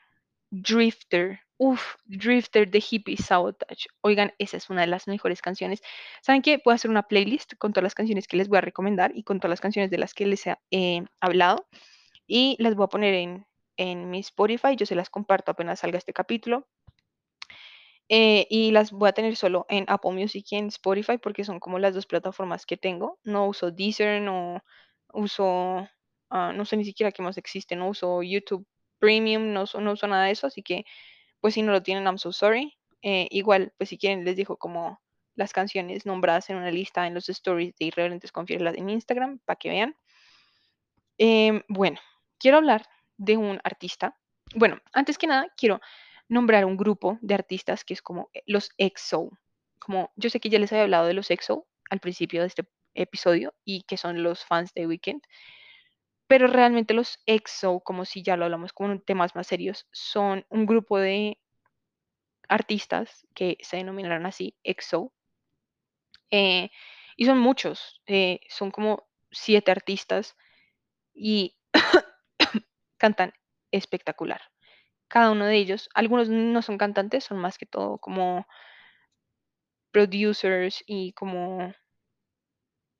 Drifter. Uf, Drifter de Hippie Sabotage. Oigan, esa es una de las mejores canciones. ¿Saben qué? Puedo hacer una playlist con todas las canciones que les voy a recomendar y con todas las canciones de las que les he eh, hablado. Y las voy a poner en, mi Spotify. Yo se las comparto apenas salga este capítulo. Eh, y las voy a tener solo en Apple Music y en Spotify porque son como las dos plataformas que tengo. No uso Deezer, no uso, ah, no sé ni siquiera qué más existe, no uso YouTube Premium, no, no uso nada de eso, así que pues si no lo tienen, I'm so sorry. Eh, igual, pues si quieren, les dejo como las canciones nombradas en una lista en los stories de Irreverentes Confielas en Instagram para que vean. Em, bueno, quiero hablar de un artista. Bueno, antes que nada, quiero nombrar un grupo de artistas que es como eh, los EXO. Como yo sé que ya les había hablado de los EXO al principio de este episodio y que son los fans de Weekend, pero realmente los EXO, como si ya lo hablamos como temas más serios, son un grupo de artistas que se denominaron así, EXO, eh, y son muchos, eh, son como siete artistas y *coughs* cantan espectacular. Cada uno de ellos, algunos no son cantantes, son más que todo como producers y como,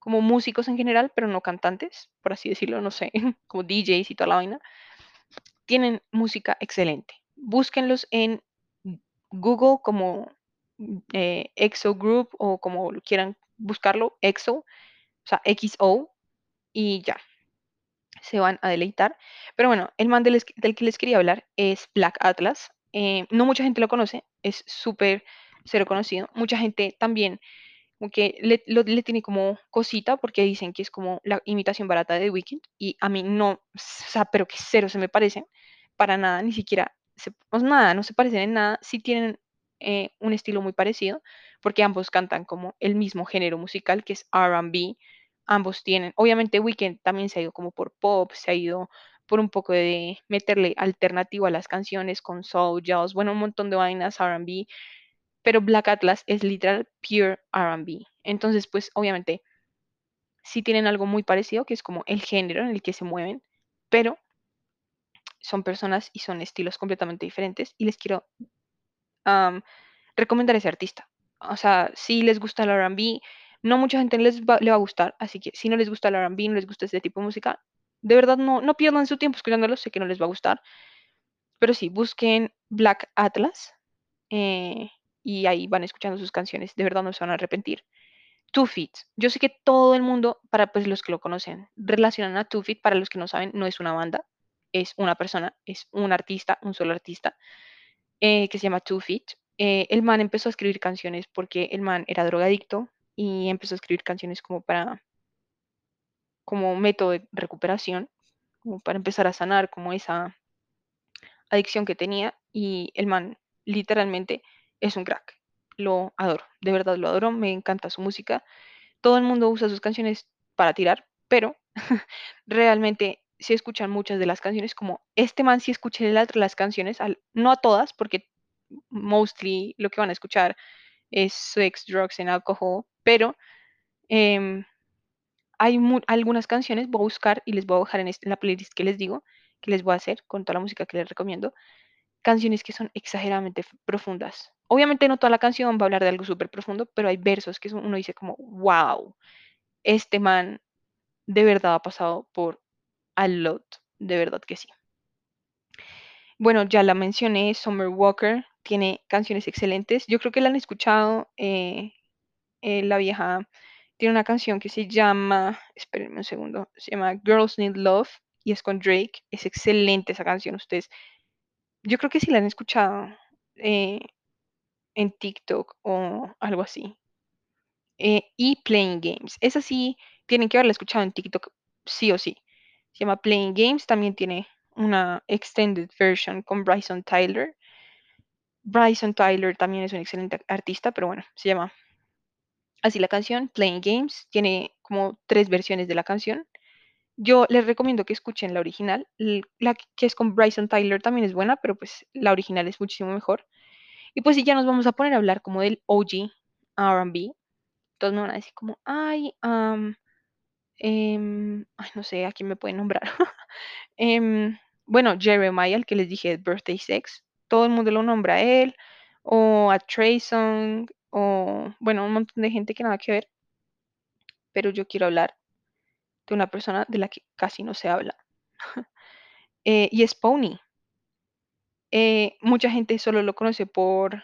como músicos en general, pero no cantantes, por así decirlo, no sé, *laughs* como DJs y toda la vaina. Tienen música excelente. Búsquenlos en Google como eh, EXO Group o como quieran buscarlo, EXO, o sea, XO, y ya, se van a deleitar. Pero bueno, el man del, del que les quería hablar es Black Atlas. Eh, no mucha gente lo conoce, es súper cero conocido. Mucha gente también que le, lo- le tiene como cosita porque dicen que es como la imitación barata de Weekend y a mí no, o sea, pero que cero se me parecen para nada, ni siquiera, se, pues nada, no se parecen en nada, sí tienen eh, un estilo muy parecido porque ambos cantan como el mismo género musical que es R&B, ambos tienen, obviamente Weekend también se ha ido como por pop, se ha ido por un poco de meterle alternativo a las canciones con soul, jazz, bueno, un montón de vainas R&B pero Black Atlas es literal pure R&B. Entonces, pues obviamente sí tienen algo muy parecido, que es como el género en el que se mueven, pero son personas y son estilos completamente diferentes y les quiero recomendar ese artista. O sea, si les gusta el R&B, no mucha gente les va, le va a gustar, así que si no les gusta el R&B, no les gusta este tipo de música, de verdad no, no pierdan su tiempo escuchándolo, sé que no les va a gustar, pero sí, busquen Black Atlas eh, y ahí van escuchando sus canciones, de verdad no se van a arrepentir. Two Feet. Yo sé que todo el mundo, para pues los que lo conocen, relacionan a Two Feet, para los que no saben, no es una banda, es una persona, es un artista, un solo artista, eh, que se llama Two Feet. Eh, el man empezó a escribir canciones porque el man era drogadicto y empezó a escribir canciones como para, como método de recuperación, como para empezar a sanar como esa adicción que tenía y el man literalmente es un crack. Lo adoro, de verdad lo adoro, me encanta su música. Todo el mundo usa sus canciones para tirar, pero *laughs* realmente si escuchan muchas de las canciones, como este man si escuché las, las canciones, no a todas, porque mostly lo que van a escuchar es sex, drugs and alcohol, pero em, hay algunas canciones, voy a buscar y les voy a dejar en, en la playlist que les digo, que les voy a hacer con toda la música que les recomiendo canciones que son exageradamente profundas. Obviamente no toda la canción va a hablar de algo súper profundo, pero hay versos que uno dice como, wow, este man de verdad ha pasado por a lot, de verdad que sí. Bueno, ya la mencioné, Summer Walker tiene canciones excelentes. Yo creo que la han escuchado. eh, eh, la vieja tiene una canción que se llama, espérenme un segundo, se llama Girls Need Love y es con Drake. Es excelente esa canción. Ustedes, yo creo que sí la han escuchado. eh, en TikTok o algo así. Eh, y Playing Games. Esa sí, tienen que haberla escuchado en TikTok, sí o sí. Se llama Playing Games, también tiene una extended version con Bryson Tyler. Bryson Tyler también es un excelente artista, pero bueno, se llama así la canción, Playing Games. Tiene como tres versiones de la canción. Yo les recomiendo que escuchen la original. La que es con Bryson Tyler también es buena, pero pues la original es muchísimo mejor. Y pues si ya nos vamos a poner a hablar como del OG R&B, todos me van a decir como, ay, em, ay, no sé, a quién me pueden nombrar. *laughs* Em, bueno, Jeremiah, el que les dije, Birthday Sex, todo el mundo lo nombra a él, o a Trey Songz, o bueno, un montón de gente que nada que ver, pero yo quiero hablar de una persona de la que casi no se habla, *laughs* eh, y es Pony. Eh, mucha gente solo lo conoce por,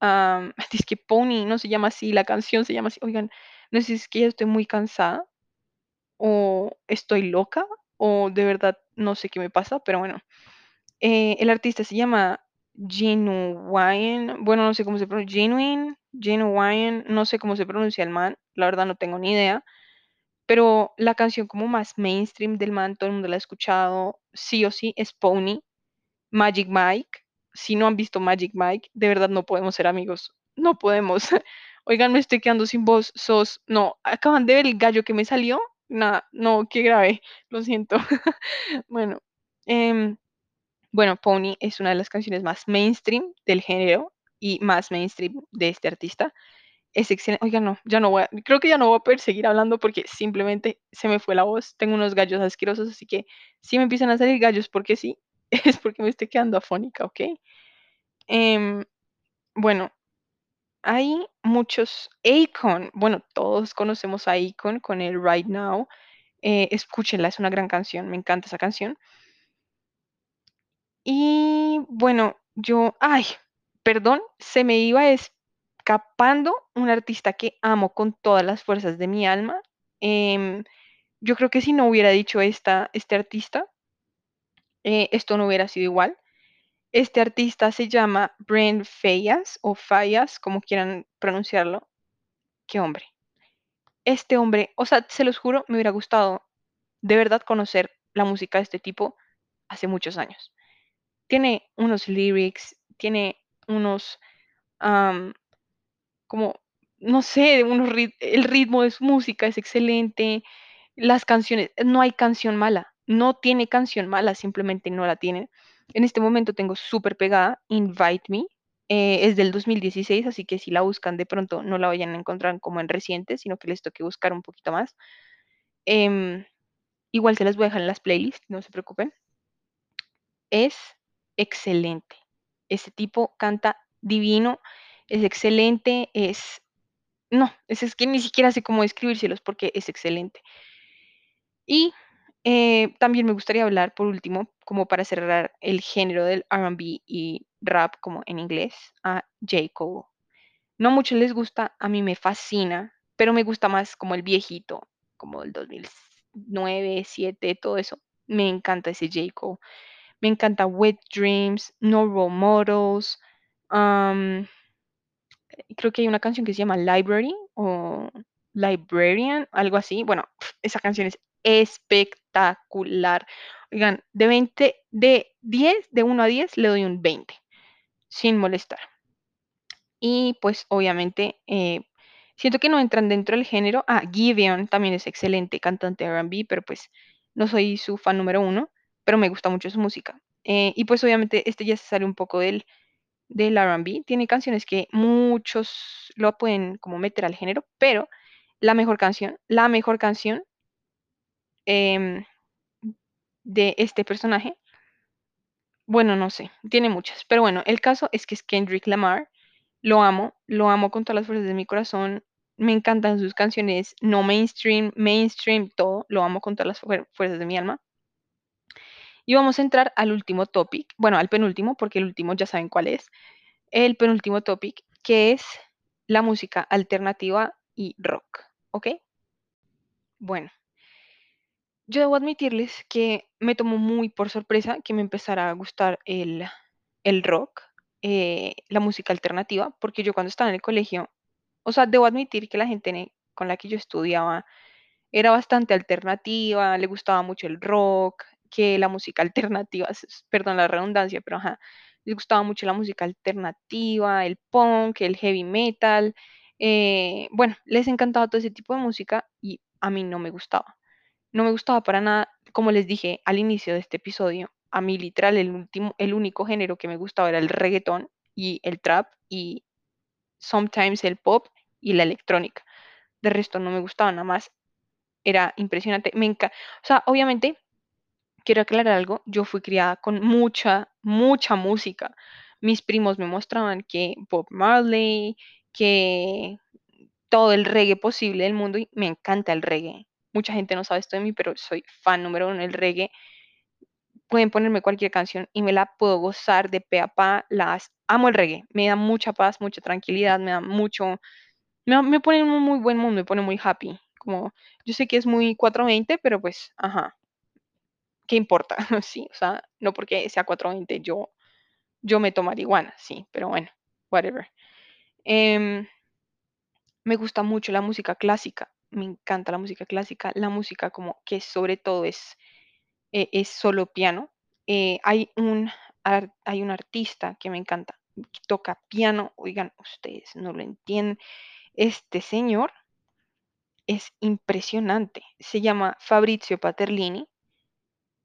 am, *laughs* es que Pony no se llama así, la canción se llama así, oigan, no sé si es que ya estoy muy cansada o estoy loca o de verdad no sé qué me pasa, pero bueno, eh, el artista se llama Genuine, bueno, no sé cómo se pronuncia, Genuine, Genuine, no sé cómo se pronuncia el man, la verdad no tengo ni idea, pero la canción como más mainstream del man, todo el mundo la ha escuchado, sí o sí, es Pony, Magic Mike. Si no han visto Magic Mike, de verdad no podemos ser amigos, no podemos. *laughs* Oigan, me estoy quedando sin voz, sos, no, acaban de ver el gallo que me salió, nada, no, qué grave, *laughs* lo siento. *laughs* Bueno, em, bueno, Pony es una de las canciones más mainstream del género y más mainstream de este artista. Es excelente. Oiga, no, ya no voy a, creo que ya no voy a poder seguir hablando porque simplemente se me fue la voz. Tengo unos gallos asquerosos, así que si me empiezan a salir gallos porque sí, *laughs* es porque me estoy quedando afónica, ¿ok? Em, bueno, hay muchos Akon. Bueno, todos conocemos a Akon con el Right Now. Eh, escúchenla, es una gran canción, me encanta esa canción. Y bueno, yo, ay, perdón, se me iba escapando un artista que amo con todas las fuerzas de mi alma. Em, yo creo que si no hubiera dicho esta, este artista, eh, esto no hubiera sido igual. Este artista se llama Brent Fayas o Fayas, como quieran pronunciarlo. Qué hombre. Este hombre, o sea, se los juro, me hubiera gustado de verdad conocer la música de este tipo hace muchos años. Tiene unos lyrics, tiene unos, como, no sé, el ritmo de su música es excelente, las canciones, no hay canción mala, no tiene canción mala, simplemente no la tiene. En este momento tengo súper pegada Invite Me, eh, es del 2016, así que si la buscan de pronto no la vayan a encontrar como en reciente, sino que les toque buscar un poquito más. Em, igual se las voy a dejar en las playlists, no se preocupen. Es excelente. Ese tipo canta divino, es excelente, es... No, es, es que ni siquiera sé cómo describírselos porque es excelente. Y eh, también me gustaría hablar, por último, como para cerrar el género del R&B y rap, como en inglés, a J. Cole. No mucho les gusta, a mí me fascina, pero me gusta más como el viejito, como el 2009, 2007, todo eso. Me encanta ese J. Cole. Me encanta Wet Dreams, No Role Models. Creo que hay una canción que se llama Library o Librarian, algo así. Bueno, esa canción es espectacular. Oigan, de 20, de 10, de 1 a 10, le doy un 20, sin molestar. Y pues obviamente eh, siento que no entran dentro del género. Ah, Giveon también es excelente cantante de R&B, pero pues no soy su fan número uno, pero me gusta mucho su música. Eh, y pues obviamente este ya se sale un poco del, del R&B. Tiene canciones que muchos lo pueden como meter al género, pero la mejor canción, la mejor canción em, de este personaje, bueno, no sé, tiene muchas, pero bueno, el caso es que es Kendrick Lamar Lo amo, lo amo con todas las fuerzas de mi corazón. Me encantan sus canciones, no mainstream, mainstream, todo. Lo amo con todas las fuer- fuerzas de mi alma. Y vamos a entrar al último topic, bueno, al penúltimo, porque el último ya saben cuál es. El penúltimo topic, que es la música alternativa y rock. ¿Ok? Bueno, yo debo admitirles que me tomó muy por sorpresa que me empezara a gustar el, el rock, eh, la música alternativa, porque yo cuando estaba en el colegio O sea, debo admitir que la gente con la que yo estudiaba era bastante alternativa, le gustaba mucho el rock, que la música alternativa, perdón la redundancia, pero ajá, les gustaba mucho la música alternativa, el punk, el heavy metal, eh, bueno, les encantaba todo ese tipo de música y a mí no me gustaba. No me gustaba para nada, como les dije al inicio de este episodio, a mí literal el último, el único género que me gustaba era el reggaetón y el trap y sometimes el pop y la electrónica. De resto no me gustaba nada más. Era impresionante. Me enca- o sea, obviamente, quiero aclarar algo. Yo fui criada con mucha, mucha música. Mis primos me mostraban que Bob Marley, que todo el reggae posible del mundo y me encanta el reggae. Mucha gente no sabe esto de mí, pero soy fan número uno del reggae. Pueden ponerme cualquier canción y me la puedo gozar de pe a pa. Las amo el reggae. Me da mucha paz, mucha tranquilidad, me da mucho, Me, me pone en un muy buen mood, me pone muy happy. Como, yo sé que es muy 420, pero pues, ajá, ¿qué importa? *laughs* Sí, o sea, no porque sea 420 yo Yo meto marihuana, sí, pero bueno, whatever. Em, me gusta mucho la música clásica, me encanta la música clásica, la música como que sobre todo es, eh, es solo piano. Eh, hay un, hay un artista que me encanta, que toca piano, oigan, ustedes no lo entienden, este señor es impresionante, se llama Fabrizio Paterlini,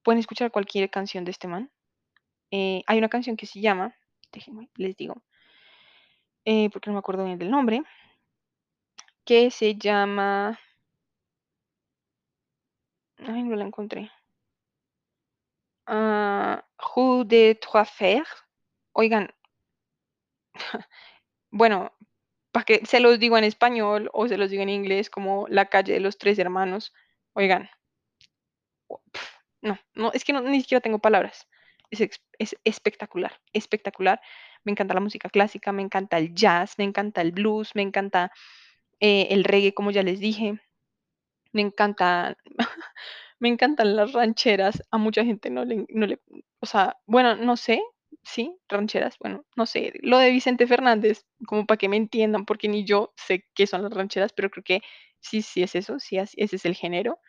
pueden escuchar cualquier canción de este man. Eh, hay una canción que se llama, déjenme, les digo, eh, porque no me acuerdo bien del nombre, que se llama, ay, no la encontré. Ah, Rue de Trois Fers. Oigan, *laughs* bueno, para que se los digo en español o se los digo en inglés, como la calle de los tres hermanos. Oigan, no, no, es que ni siquiera tengo palabras. Es, es espectacular, espectacular. Me encanta la música clásica, me encanta el jazz, me encanta el blues, me encanta eh, el reggae, como ya les dije. Me encanta, *laughs* me encantan las rancheras. A mucha gente no le, no le, o sea, bueno, no sé, sí, rancheras, bueno, no sé. Lo de Vicente Fernández, como para que me entiendan, porque ni yo sé qué son las rancheras, pero creo que sí, sí es eso, sí, ese es el género.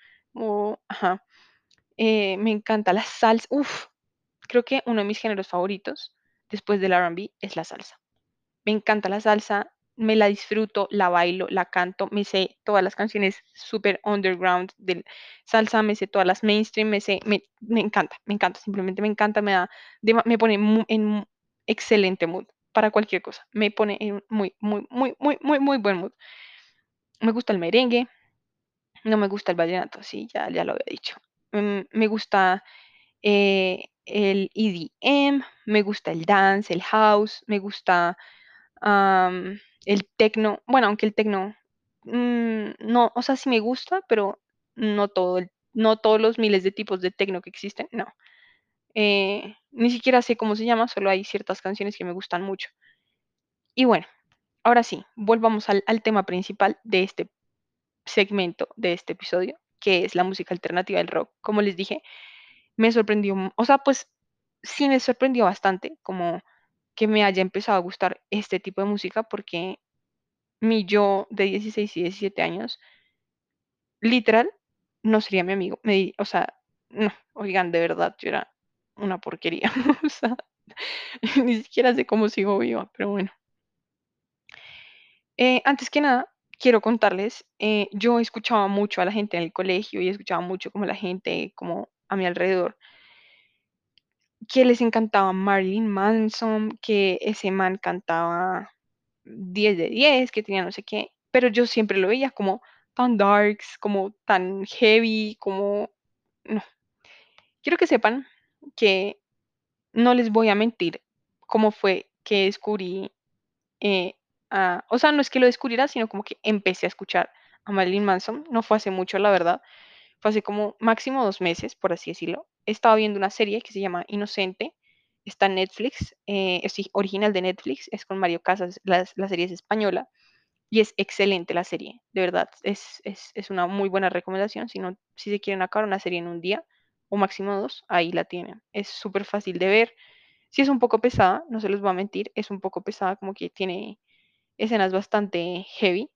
Ajá. Eh, me encanta la salsa. Creo que uno de mis géneros favoritos, después del R&B, es la salsa. Me encanta la salsa, me la disfruto, la bailo, la canto, me sé todas las canciones super underground del salsa, me sé todas las mainstream, me sé, me, encanta, me encanta, simplemente me encanta, me da, me pone en excelente mood para cualquier cosa, me pone en muy, muy, muy, muy, muy, muy buen mood. Me gusta el merengue, no me gusta el vallenato, sí, ya, ya lo había dicho. Mm, me gusta eh, el EDM, me gusta el dance, el house, me gusta el tecno, bueno, aunque el tecno, mm, no, o sea, sí me gusta, pero no todo, no todos los miles de tipos de tecno que existen, no. Eh, ni siquiera sé cómo se llama, solo hay ciertas canciones que me gustan mucho. Y bueno, ahora sí, volvamos al tema principal de este segmento, de este episodio, que es la música alternativa del rock. Como les dije, me sorprendió, o sea, pues sí me sorprendió bastante como que me haya empezado a gustar este tipo de música porque mi yo de 16 y 17 años, literal, no sería mi amigo. Me, o sea, no, oigan, de verdad, yo era una porquería. *laughs* O sea, ni siquiera sé cómo sigo viva, pero bueno. Eh, antes que nada, quiero contarles, eh, yo escuchaba mucho a la gente en el colegio y escuchaba mucho como la gente como a mi alrededor, que les encantaba Marilyn Manson, que ese man cantaba 10 de 10, que tenía no sé qué, pero yo siempre lo veía como tan darks, como tan heavy, como... No, quiero que sepan que no les voy a mentir cómo fue que descubrí, eh, o sea, no es que lo descubriera, sino como que empecé a escuchar a Marilyn Manson, no fue hace mucho, la verdad, fue hace como máximo dos meses, por así decirlo. Estaba viendo una serie que se llama Inocente, está en Netflix, eh, es original de Netflix, es con Mario Casas, la, la serie es española y es excelente la serie, de verdad, es, es, es una muy buena recomendación, si no, si se quieren acabar una serie en un día o máximo dos, ahí la tienen, es súper fácil de ver, si es un poco pesada, no se los voy a mentir, es un poco pesada, como que tiene escenas bastante heavy,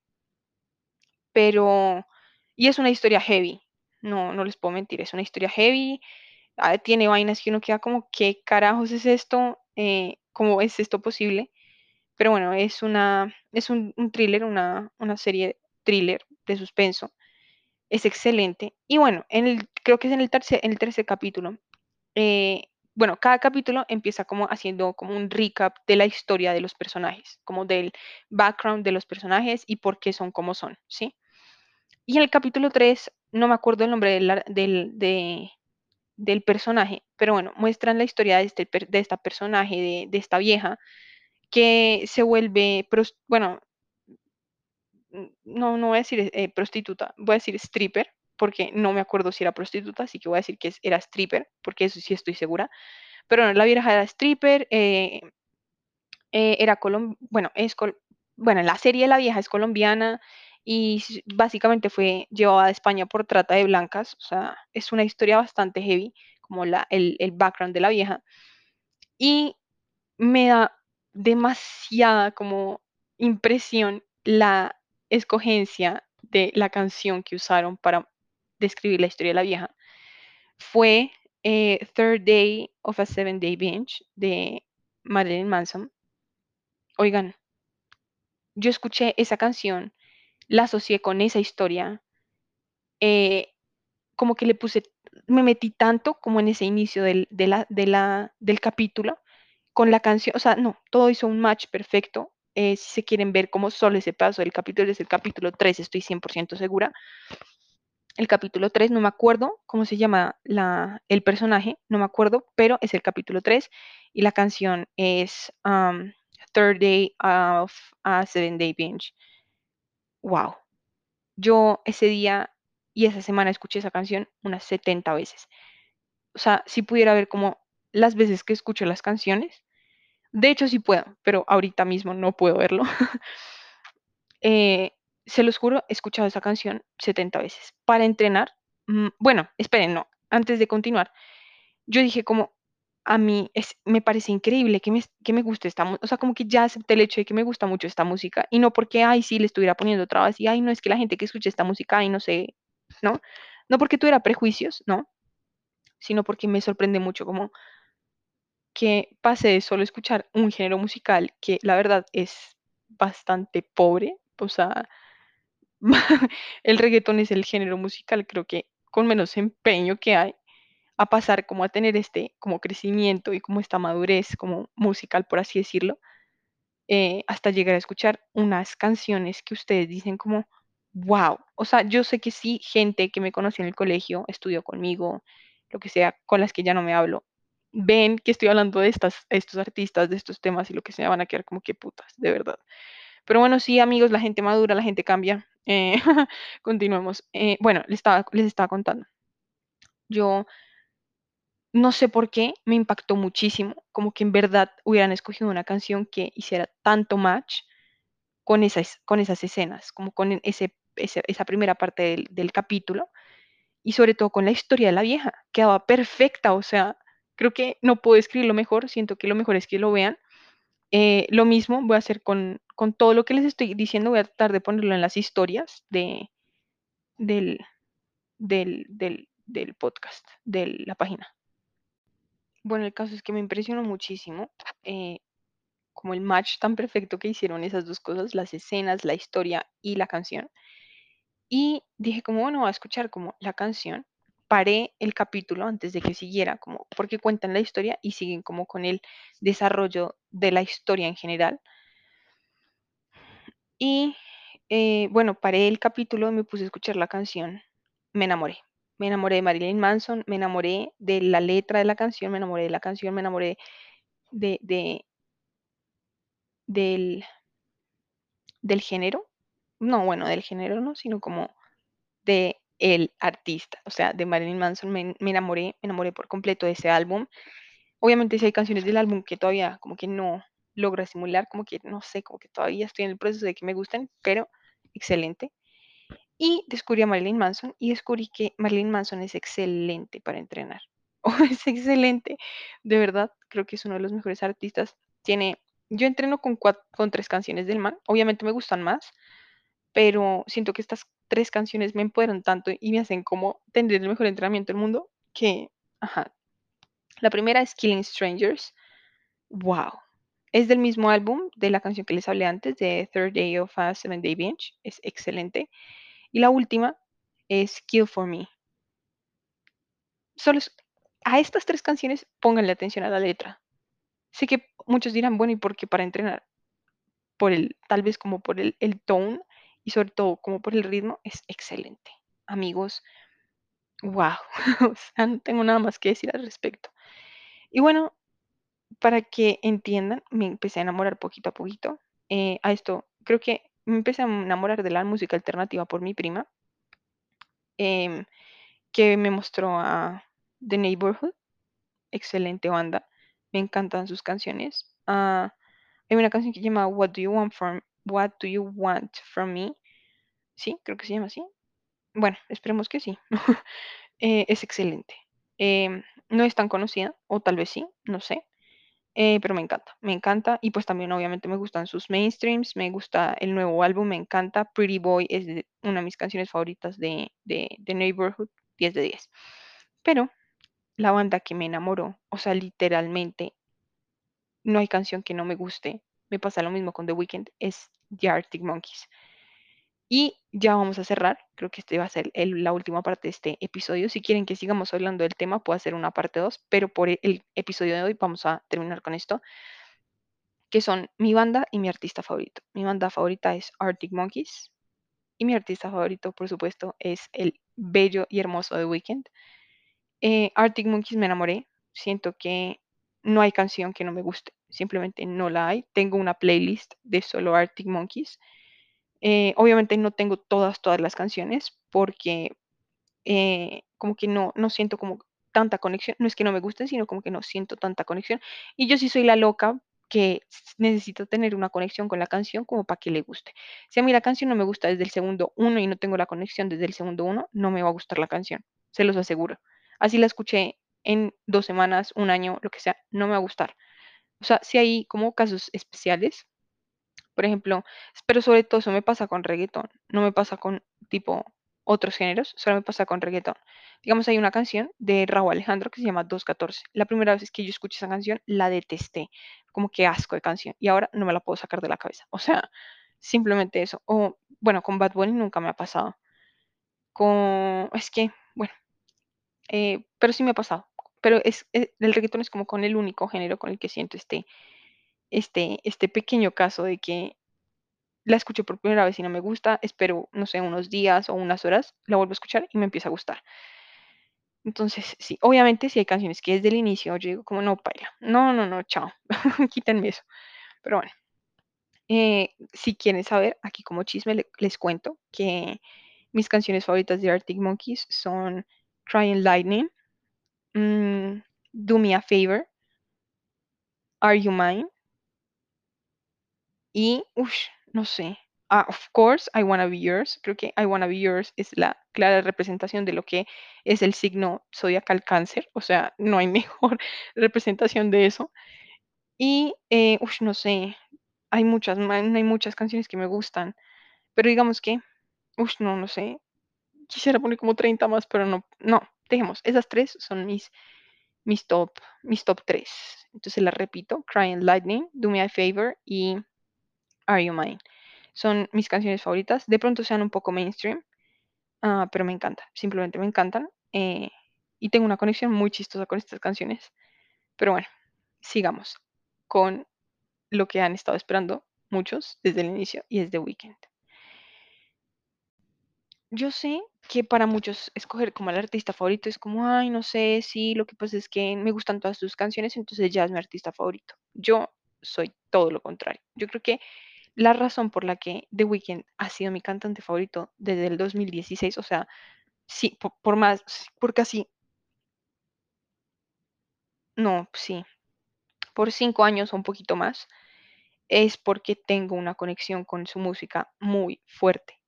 pero, y es una historia heavy, no, no les puedo mentir, es una historia heavy, ah, tiene vainas que uno queda como, ¿qué carajos es esto? Eh, ¿cómo es esto posible? Pero bueno, es una, es un, thriller, una, una serie thriller de suspenso. Es excelente. Y bueno, creo que es en el tercer, el tercer capítulo. eh, bueno, cada capítulo empieza como haciendo como un recap de la historia de los personajes, como del background de los personajes y por qué son como son, ¿sí? Y en el capítulo 3 no me acuerdo el nombre del, del, de- del personaje, pero bueno, muestran la historia de, este, de esta personaje, de, de esta vieja, que se vuelve, bueno, no, no voy a decir eh, prostituta, voy a decir stripper, porque no me acuerdo si era prostituta, así que voy a decir que era stripper, porque eso sí estoy segura. Pero no, la vieja era stripper, eh, eh, era colom, bueno, es bueno, en la serie la vieja es colombiana y básicamente fue llevada a España por trata de blancas, o sea, es una historia bastante heavy, como la, el, el background de la vieja. Y me da demasiada como impresión la escogencia de la canción que usaron para describir la historia de la vieja. Fue eh, Third Day of a Seven Day Binge de Marilyn Manson. Oigan, yo escuché esa canción, la asocié con esa historia, eh, como que le puse, me metí tanto como en ese inicio del, de del capítulo con la canción, o sea, no, todo hizo un match perfecto. Eh, si se quieren ver como solo ese paso del capítulo, es el capítulo 3, estoy 100% segura. El capítulo 3, no me acuerdo cómo se llama la, el personaje, no me acuerdo, pero es el capítulo 3 y la canción es um, Third Day of a Seven Day Binge. Wow. Yo ese día y esa semana escuché esa canción unas 70 veces. O sea, si pudiera ver como las veces que escucho las canciones, de hecho sí puedo, pero ahorita mismo no puedo verlo. *laughs* Eh, se los juro, he escuchado esa canción 70 veces. Para entrenar, mm, bueno, esperen, no, antes de continuar, yo dije como, a mí es, me parece increíble que me, que me guste esta música, o sea, como que ya acepté el hecho de que me gusta mucho esta música, y no porque, ay, sí, le estuviera poniendo trabas, y, ay, no, es que la gente que escucha esta música, ay, no sé, ¿no? No porque tuviera prejuicios, ¿no? Sino porque me sorprende mucho como que pase de solo escuchar un género musical que la verdad es bastante pobre, o sea, *laughs* el reggaetón es el género musical creo que con menos empeño que hay, a pasar como a tener este como crecimiento y como esta madurez como musical, por así decirlo, eh, hasta llegar a escuchar unas canciones que ustedes dicen como, wow, o sea, yo sé que sí, gente que me conoció en el colegio, estudió conmigo, lo que sea, con las que ya no me hablo, ven que estoy hablando de estas, estos artistas, de estos temas y lo que sea, van a quedar como que putas, de verdad. Pero bueno, sí, amigos, la gente madura, la gente cambia. Eh, *laughs* continuemos. Eh, bueno, les estaba, les estaba contando. Yo no sé por qué me impactó muchísimo, como que en verdad hubieran escogido una canción que hiciera tanto match con esas, con esas escenas, como con ese, esa primera parte del, del capítulo y sobre todo con la historia de la vieja. Quedaba perfecta, o sea, creo que no puedo escribirlo mejor, siento que lo mejor es que lo vean. Eh, lo mismo voy a hacer con, con, todo lo que les estoy diciendo, voy a tratar de ponerlo en las historias de, del, del, del, podcast, de la página. Bueno, el caso es que me impresionó muchísimo eh, como el match tan perfecto que hicieron esas dos cosas, las escenas, la historia y la canción. Y dije como, bueno, voy a escuchar como la canción. Paré el capítulo antes de que siguiera, como porque cuentan la historia y siguen como con el desarrollo de la historia en general. Y eh, bueno, paré el capítulo me puse a escuchar la canción. Me enamoré. Me enamoré de Marilyn Manson, me enamoré de la letra de la canción, me enamoré de la canción, me enamoré de, de del, del género. No, bueno, del género no, sino como de el artista, o sea, de Marilyn Manson, me, me, enamoré, me enamoré por completo de ese álbum. Obviamente si hay canciones del álbum que todavía como que no logro simular, como que no sé, como que todavía estoy en el proceso de que me gusten, pero excelente. Y descubrí a Marilyn Manson y descubrí que Marilyn Manson es excelente para entrenar. *laughs* Oh, es excelente, de verdad, creo que es uno de los mejores artistas. Tiene, yo entreno con, cuatro, con tres canciones del man, obviamente me gustan más, pero siento que estas tres canciones me empoderan tanto y me hacen como tener el mejor entrenamiento del mundo que, ajá. La primera es Killing Strangers. Wow. Es del mismo álbum de la canción que les hablé antes, de Third Day of a Seven Day Binge. Es excelente. Y la última es Kill for Me. Solo a estas tres canciones pónganle atención a la letra. Sé que muchos dirán, bueno, ¿y por qué para entrenar? Por el, tal vez como por el, el tone y sobre todo como por el ritmo, es excelente. Amigos, wow, *laughs* o sea, no tengo nada más que decir al respecto. Y bueno, para que entiendan, me empecé a enamorar poquito a poquito. Eh, a esto, creo que me empecé a enamorar de la música alternativa por mi prima, eh, que me mostró a The Neighborhood, excelente banda, me encantan sus canciones. Uh, hay una canción que se llama What Do You Want From What Do You Want From Me? Sí, creo que se llama así. Bueno, esperemos que sí. *laughs* eh, es excelente. Eh, no es tan conocida, o tal vez sí, no sé. Eh, pero me encanta, me encanta. Y pues también obviamente me gustan sus mainstreams, me gusta el nuevo álbum, me encanta. Pretty Boy es una de mis canciones favoritas de, de, de Neighborhood, 10 de 10. Pero la banda que me enamoró, o sea, literalmente no hay canción que no me guste. Me pasa lo mismo con The Weeknd, es The Arctic Monkeys. Y ya vamos a cerrar. Creo que este va a ser la última parte de este episodio. Si quieren que sigamos hablando del tema, puedo hacer una parte 2, pero por e- el episodio de hoy vamos a terminar con esto, que son mi banda y mi artista favorito. Mi banda favorita es Arctic Monkeys y mi artista favorito, por supuesto, es el bello y hermoso The Weeknd. Eh, Arctic Monkeys me enamoré. Siento que no hay canción que no me guste. Simplemente no la hay. Tengo una playlist de solo Arctic Monkeys. Eh, obviamente no tengo todas, todas las canciones porque eh, como que no, no siento como tanta conexión. No es que no me gusten, sino como que no siento tanta conexión. Y yo sí soy la loca que necesito tener una conexión con la canción como para que le guste. Si a mí la canción no me gusta desde el segundo uno y no tengo la conexión desde el segundo uno, no me va a gustar la canción, se los aseguro. Así la escuché en dos semanas, un año, lo que sea, no me va a gustar. O sea, si hay como casos especiales, por ejemplo, pero sobre todo eso me pasa con reggaetón, no me pasa con tipo otros géneros, solo me pasa con reggaetón. Digamos, hay una canción de Raúl Alejandro que se llama 214. La primera vez que yo escuché esa canción, la detesté, como que asco de canción, y ahora no me la puedo sacar de la cabeza. O sea, simplemente eso. O bueno, con Bad Bunny nunca me ha pasado. Con, es que, bueno, eh, pero sí me ha pasado. Pero es, eh, el reggaetón es como con el único género con el que siento este, este, este pequeño caso de que la escucho por primera vez y no me gusta, espero, no sé, unos días o unas horas, la vuelvo a escuchar y me empieza a gustar. Entonces, sí, obviamente si hay canciones que desde el inicio yo digo como no, paila, no, no, no, chao, *laughs* quítenme eso. Pero bueno, eh, si quieren saber, aquí como chisme le- les cuento que mis canciones favoritas de Arctic Monkeys son Crying Lightning, mm, Do Me a Favor, Are You Mine Y, uff, no sé. Ah, of course, I Wanna Be Yours. Creo que I Wanna Be Yours es la clara representación de lo que es el signo zodiacal cáncer. O sea, no hay *laughs* mejor representación de eso. Y, eh, uff, no sé. Hay muchas, ma- hay muchas canciones que me gustan. Pero digamos que, uff, no, no sé. Quisiera poner como 30 más, pero no, no. Dejemos. Esas tres son mis, mis top, mis top tres. Entonces las repito. Crying Lightning, Do Me a Favor y Are You Mine? Son mis canciones favoritas. De pronto sean un poco mainstream, ah, pero me encantan. Simplemente me encantan. eh, y tengo una conexión muy chistosa con estas canciones. Pero bueno, sigamos con lo que han estado esperando muchos desde el inicio y es The Weeknd. Yo sé que para muchos escoger como el artista favorito es como, ay, no sé, sí, lo que pasa es que me gustan todas tus canciones, entonces ya es mi artista favorito. Yo soy todo lo contrario. Yo creo que la razón por la que The Weeknd ha sido mi cantante favorito desde el 2016, o sea, sí, po- por, más, por casi, no, sí, por cinco años o un poquito más, es porque tengo una conexión con su música muy fuerte,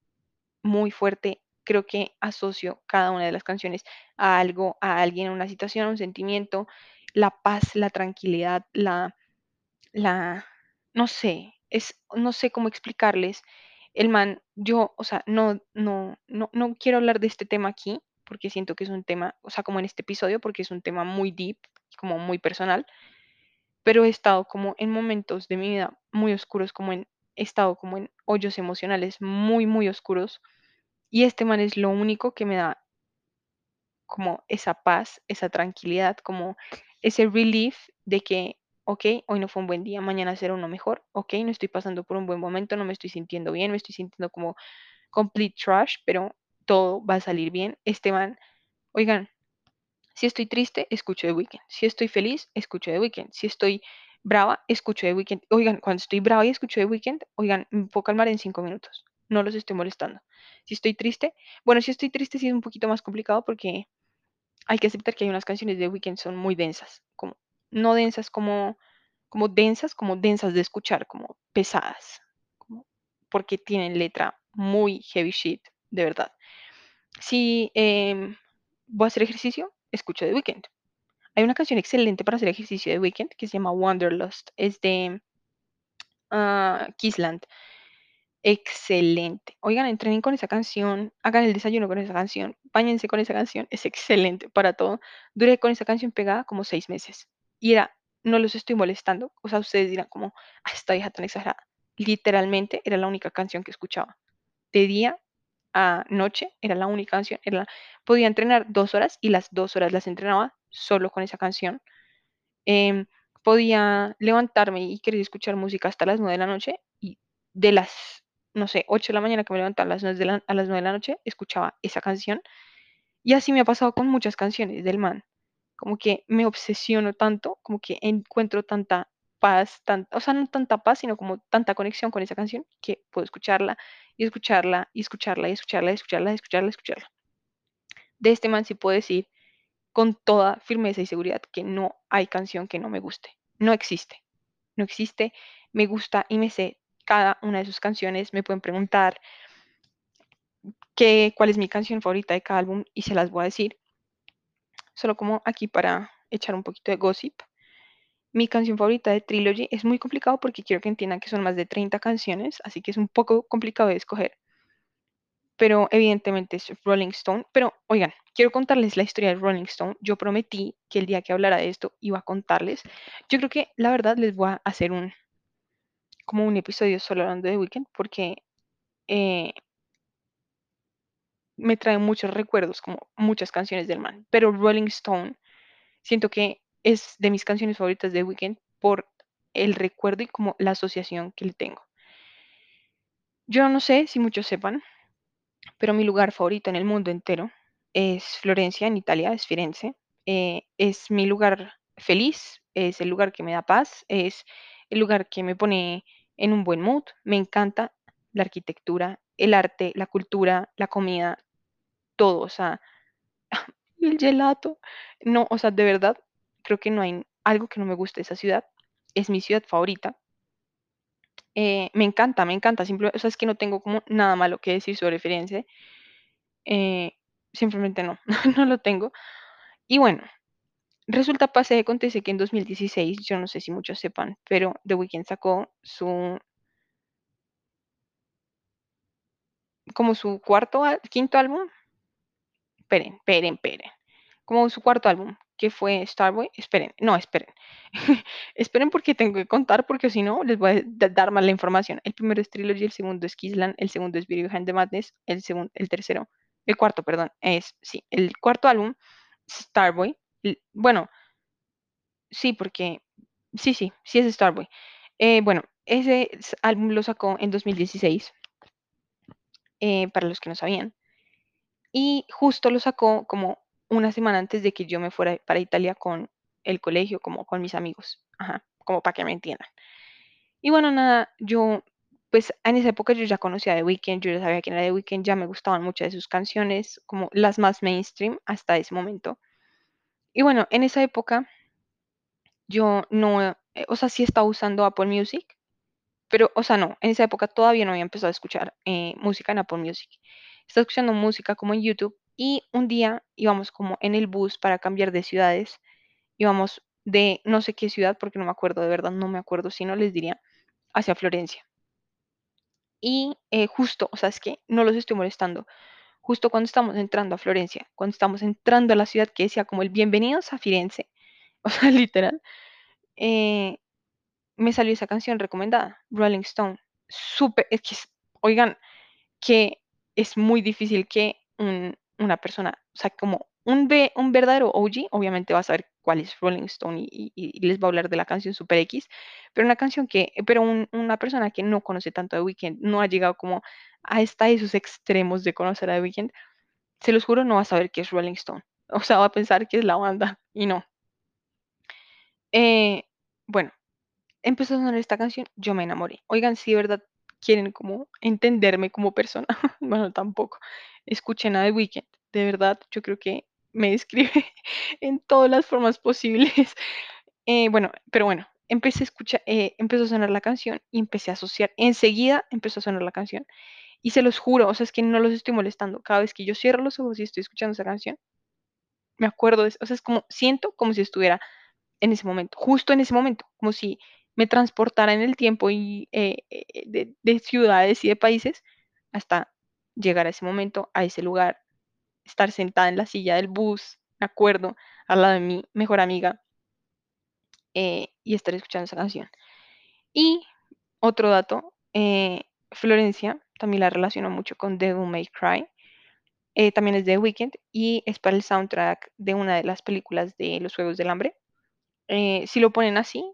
muy fuerte. Creo que asocio cada una de las canciones a algo, a alguien, a una situación, a un sentimiento, la paz, la tranquilidad, la la, no sé, es, no sé cómo explicarles. El man, yo, o sea, no, no, no, no quiero hablar de este tema aquí, porque siento que es un tema, o sea, como en este episodio, porque es un tema muy deep, como muy personal, pero he estado como en momentos de mi vida muy oscuros, como he estado como en hoyos emocionales muy, muy oscuros, y este man es lo único que me da como esa paz, esa tranquilidad, como ese relief de que, ok, hoy no fue un buen día, mañana será uno mejor, ok, no estoy pasando por un buen momento, no me estoy sintiendo bien, me estoy sintiendo como complete trash, pero todo va a salir bien. Esteban, oigan, si estoy triste, escucho The Weeknd. Si estoy feliz, escucho The Weeknd. Si estoy brava, escucho The Weeknd. Oigan, cuando estoy brava y escucho The Weeknd, oigan, me puedo calmar en cinco minutos. No los estoy molestando. Si estoy triste, bueno, si estoy triste sí es un poquito más complicado porque hay que aceptar que hay unas canciones de Weeknd son muy densas, como no densas como como densas, como densas de escuchar, como pesadas, porque tienen letra muy heavy shit, de verdad. Si em, voy a hacer ejercicio, escucho The Weeknd. Hay una canción excelente para hacer ejercicio de weekend que se llama Wanderlust. Es de uh, Kissland. Excelente. Oigan, entrenen con esa canción, hagan el desayuno con esa canción, bañense con esa canción. Es excelente para todo. Duré con esa canción pegada como seis meses. Y era, no los estoy molestando. O sea, ustedes dirán como, ah, esta hija tan exagerada. Literalmente era la única canción que escuchaba. De día a noche era la única canción. Era podía entrenar dos horas y las dos horas las entrenaba solo con esa canción. Em, podía levantarme y querer escuchar música hasta las nueve de la noche y de las, no sé, 8 de la mañana que me levantaba a las 9 de la, a las 9 de la noche, escuchaba esa canción. Y así me ha pasado con muchas canciones del man. Como que me obsesiono tanto, como que encuentro tanta paz, o sea, no tanta paz, sino como tanta conexión con esa canción que puedo escucharla y escucharla y escucharla y escucharla y escucharla y escucharla y escucharla. De este man sí puedo decir con toda firmeza y seguridad que no hay canción que no me guste. No existe. No existe. Me gusta y me sé cada una de sus canciones. Me pueden preguntar qué, cuál es mi canción favorita de cada álbum y se las voy a decir. Solo como aquí para echar un poquito de gossip. Mi canción favorita de Trilogy es muy complicado porque quiero que entiendan que son más de 30 canciones, así que es un poco complicado de escoger. Pero evidentemente es Rolling Stone. Pero oigan, quiero contarles la historia de Rolling Stone. Yo prometí que el día que hablara de esto iba a contarles. Yo creo que la verdad les voy a hacer un como un episodio solo hablando de Weekend porque eh, me trae muchos recuerdos, como muchas canciones del man. Pero Rolling Stone, siento que es de mis canciones favoritas de Weekend por el recuerdo y como la asociación que le tengo. Yo no sé si muchos sepan, pero mi lugar favorito en el mundo entero es Florencia, en Italia, es Firenze. Eh, es mi lugar feliz, es el lugar que me da paz, es el lugar que me pone en un buen mood. Me encanta la arquitectura, el arte, la cultura, la comida, todo, o sea, *laughs* el gelato. No, o sea, de verdad, creo que no hay algo que no me guste de esa ciudad. Es mi ciudad favorita. Eh, me encanta, me encanta. Simplemente, o sea, es que no tengo como nada malo que decir sobre Firenze. Eh, simplemente no, *laughs* no lo tengo. Y bueno, resulta, pase, acontece que en 2016, yo no sé si muchos sepan, pero The Weeknd sacó su como su cuarto, quinto álbum. Esperen, esperen, esperen. Como su cuarto álbum, que fue Starboy. Esperen, no, esperen. *laughs* esperen porque tengo que contar, porque si no, les voy a dar mal la información. El primero es Trilogy, el segundo es Kisland, el segundo es Video Behind the Madness, el, segundo, el tercero, el cuarto, perdón, es, sí, el cuarto álbum, Starboy. Bueno, sí, porque, sí, sí, sí es Starboy. Eh, bueno, ese álbum lo sacó en 2016, eh, para los que no sabían. Y justo lo sacó como una semana antes de que yo me fuera para Italia con el colegio, como con mis amigos. Ajá, como para que me entiendan. Y bueno, nada, yo, pues en esa época yo ya conocía The Weeknd, yo ya sabía quién era The Weeknd, ya me gustaban muchas de sus canciones, como las más mainstream hasta ese momento. Y bueno, en esa época yo no, eh, o sea, sí estaba usando Apple Music, pero, o sea, no, en esa época todavía no había empezado a escuchar eh, música en Apple Music. Estaba escuchando música como en YouTube y un día íbamos como en el bus para cambiar de ciudades. Íbamos de no sé qué ciudad, porque no me acuerdo, de verdad, no me acuerdo, si no les diría, hacia Florencia. Y eh, justo, o sea, es que no los estoy molestando. Justo cuando estamos entrando a Florencia, cuando estamos entrando a la ciudad que decía como el bienvenidos a Firenze, *laughs* o sea, literal, eh, me salió esa canción recomendada, Rolling Stone. Súper, es que, oigan, que es muy difícil que una persona, o sea, como un, verdadero OG, obviamente va a saber cuál es Rolling Stone y, les va a hablar de la canción Super X, pero una canción que, pero una persona que no conoce tanto de Weekend, no ha llegado como a esta esos extremos de conocer a The Weeknd, se los juro, no va a saber qué es Rolling Stone. *laughs* O sea, va a pensar que es la banda y no. Eh, bueno, empezó a esta canción, yo me enamoré. Oigan, si de verdad quieren como entenderme como persona, *laughs* bueno, tampoco. Escuchen a The Weeknd, de verdad, yo creo que me describe *laughs* en todas las formas posibles. Eh, bueno, pero bueno, empecé a escuchar, eh, a sonar la canción y empecé a asociar, enseguida empezó a sonar la canción. Y se los juro, o sea, es que no los estoy molestando. Cada vez que yo cierro los ojos y estoy escuchando esa canción, me acuerdo, de, o sea, es como, siento como si estuviera en ese momento, justo en ese momento, como si me transportara en el tiempo y eh, eh, de, de ciudades y de países hasta llegar a ese momento, a ese lugar, estar sentada en la silla del bus, acuerdo, al lado de mi mejor amiga eh, y estar escuchando esa canción. Y otro dato, eh, Florencia también la relaciono mucho con Devil May Cry. eh, también es de Weekend y es para el soundtrack de una de las películas de los Juegos del Hambre. Eh, si lo ponen así,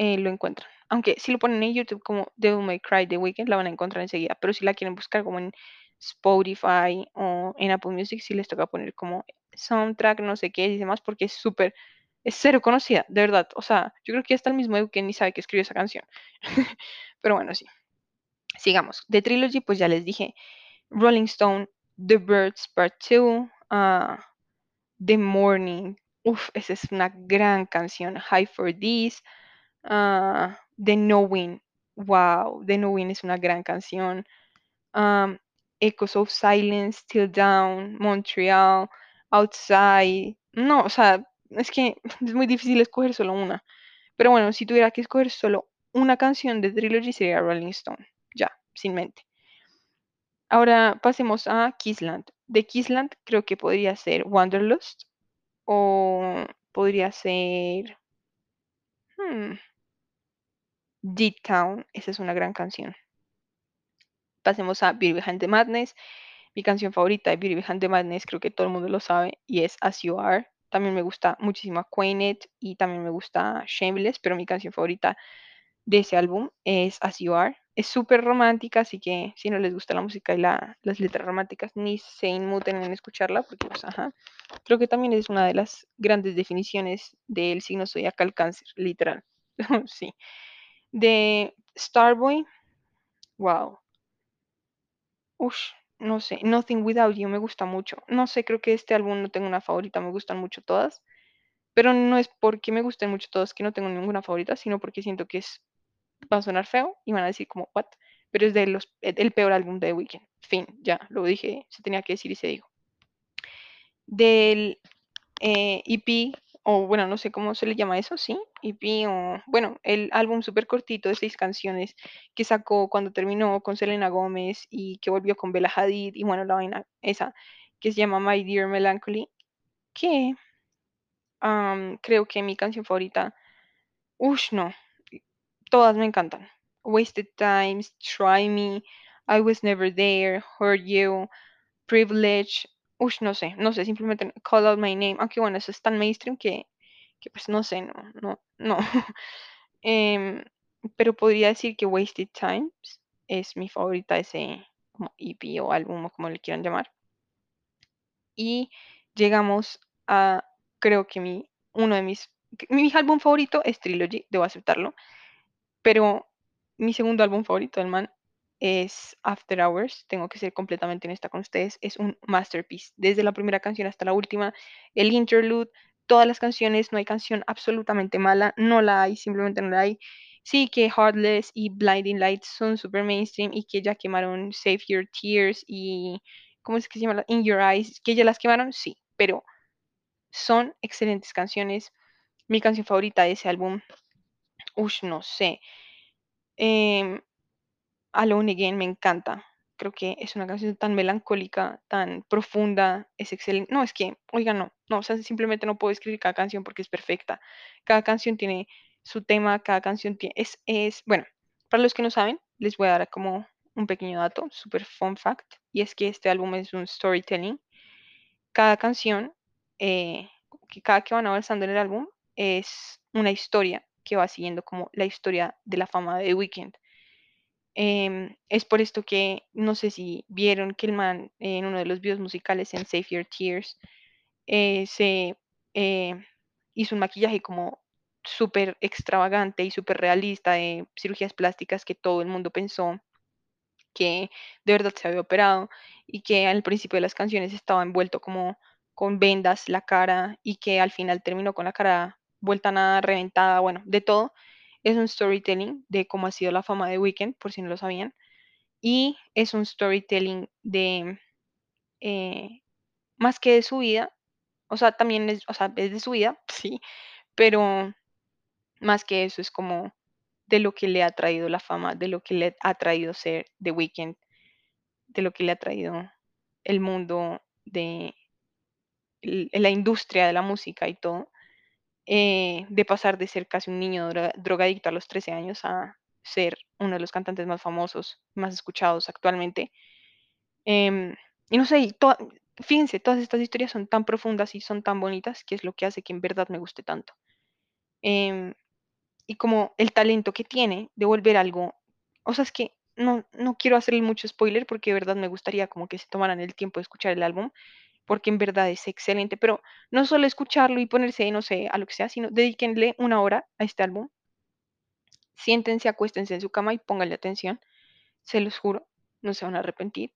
eh, lo encuentran. Aunque si lo ponen en YouTube como Devil May Cry The Weeknd, la van a encontrar enseguida. Pero si la quieren buscar como en Spotify o en Apple Music, sí les toca poner como soundtrack, no sé qué y demás, porque es súper, es cero conocida, de verdad. O sea, yo creo que hasta el mismo Weeknd ni sabe que escribió esa canción. *laughs* Pero bueno, sí. Sigamos. De Trilogy, pues ya les dije. Rolling Stone, The Birds Part 2, uh, The Morning. Uf, esa es una gran canción. High for This, uh, The Knowing. Wow, The Knowing es una gran canción. Echoes of Silence, Still Down, Montreal, Outside. No, o sea, es que *laughs* es muy difícil escoger solo una. Pero bueno, si tuviera que escoger solo una canción de Trilogy sería Rolling Stone. Ya, sin mente. Ahora pasemos a Kissland. De Kissland creo que podría ser Wanderlust o podría ser hmm, Deep Town. Esa es una gran canción. Pasemos a Beauty Behind the Madness. Mi canción favorita de Beauty Behind the Madness, creo que todo el mundo lo sabe, y es As You Are. También me gusta muchísimo Acquainted y también me gusta Shameless, pero mi canción favorita de ese álbum es As You Are. Es súper romántica, así que si no les gusta la música y la, las letras románticas, ni se inmuten en escucharla, porque pues, ajá. Creo que también es una de las grandes definiciones del signo zodiacal cáncer, literal. *laughs* sí. De Starboy, wow. Ush, no sé, Nothing Without You me gusta mucho. No sé, creo que este álbum no tengo una favorita, me gustan mucho todas. Pero no es porque me gusten mucho todas que no tengo ninguna favorita, sino porque siento que es va a sonar feo y van a decir como, what? Pero es de los, el peor álbum de The Weeknd. Fin, ya, lo dije, se tenía que decir y se dijo. Del eh, EP, o bueno, no sé cómo se le llama eso, ¿sí? EP, o bueno, el álbum súper cortito de seis canciones que sacó cuando terminó con Selena Gómez y que volvió con Bella Hadid, y bueno, la vaina esa, que se llama My Dear Melancholy, que um, creo que mi canción favorita, uff, no, todas me encantan. Wasted Times, Try Me, I Was Never There, Hurt You, Privilege, uff, no sé, no sé, simplemente Call Out My Name, aunque bueno, eso es tan mainstream que, que pues no sé, no, no, no. *laughs* Em, pero podría decir que Wasted Times es mi favorita, ese como EP o álbum o como le quieran llamar. Y llegamos a, creo que mi, uno de mis, mi álbum favorito es Trilogy, debo aceptarlo, pero mi segundo álbum favorito del man es After Hours, tengo que ser completamente honesta con ustedes, es un masterpiece, desde la primera canción hasta la última, el interlude, todas las canciones, no hay canción absolutamente mala, no la hay, simplemente no la hay. Sí, que Heartless y Blinding Lights son super mainstream y que ya quemaron Save Your Tears y, ¿cómo es que se llama? In Your Eyes, que ya las quemaron, sí, pero son excelentes canciones. Mi canción favorita de ese álbum, uff, no sé. Eh, Alone Again me encanta. Creo que es una canción tan melancólica, tan profunda, es excelente. No, es que, oiga, no, no, simplemente no puedo escribir cada canción porque es perfecta. Cada canción tiene su tema, cada canción tiene, es, es, bueno, para los que no saben, les voy a dar como un pequeño dato, super fun fact, y es que este álbum es un storytelling. Cada canción, eh, que cada que van avanzando en el álbum, es una historia que va siguiendo como la historia de la fama de The Weeknd. Em, es por esto que no sé si vieron que el man en uno de los videos musicales en Save Your Tears eh, se eh, hizo un maquillaje como súper extravagante y súper realista de cirugías plásticas que todo el mundo pensó que de verdad se había operado y que al principio de las canciones estaba envuelto como con vendas la cara y que al final terminó con la cara vuelta nada, reventada, bueno, de todo. Es un storytelling de cómo ha sido la fama de Weekend, por si no lo sabían. Y es un storytelling de, eh, más que de su vida, O sea, también es, o sea, es de su vida, *laughs* sí, pero más que eso es como de lo que le ha traído la fama, de lo que le ha traído ser The Weeknd, de lo que le ha traído el mundo de la industria de la música y todo, eh, de pasar de ser casi un niño dro- drogadicto a los 13 años a ser uno de los cantantes más famosos, más escuchados actualmente. Em, y no sé, y toa- fíjense, todas estas historias son tan profundas y son tan bonitas que es lo que hace que en verdad me guste tanto. Em, y como el talento que tiene de volver algo, o sea, es que no, no quiero hacerle mucho spoiler porque de verdad me gustaría como que se tomaran el tiempo de escuchar el álbum, porque en verdad es excelente, pero no solo escucharlo y ponerse, no sé, a lo que sea, sino dedíquenle una hora a este álbum, siéntense, acuéstense en su cama y pónganle atención, se los juro, no se van a arrepentir.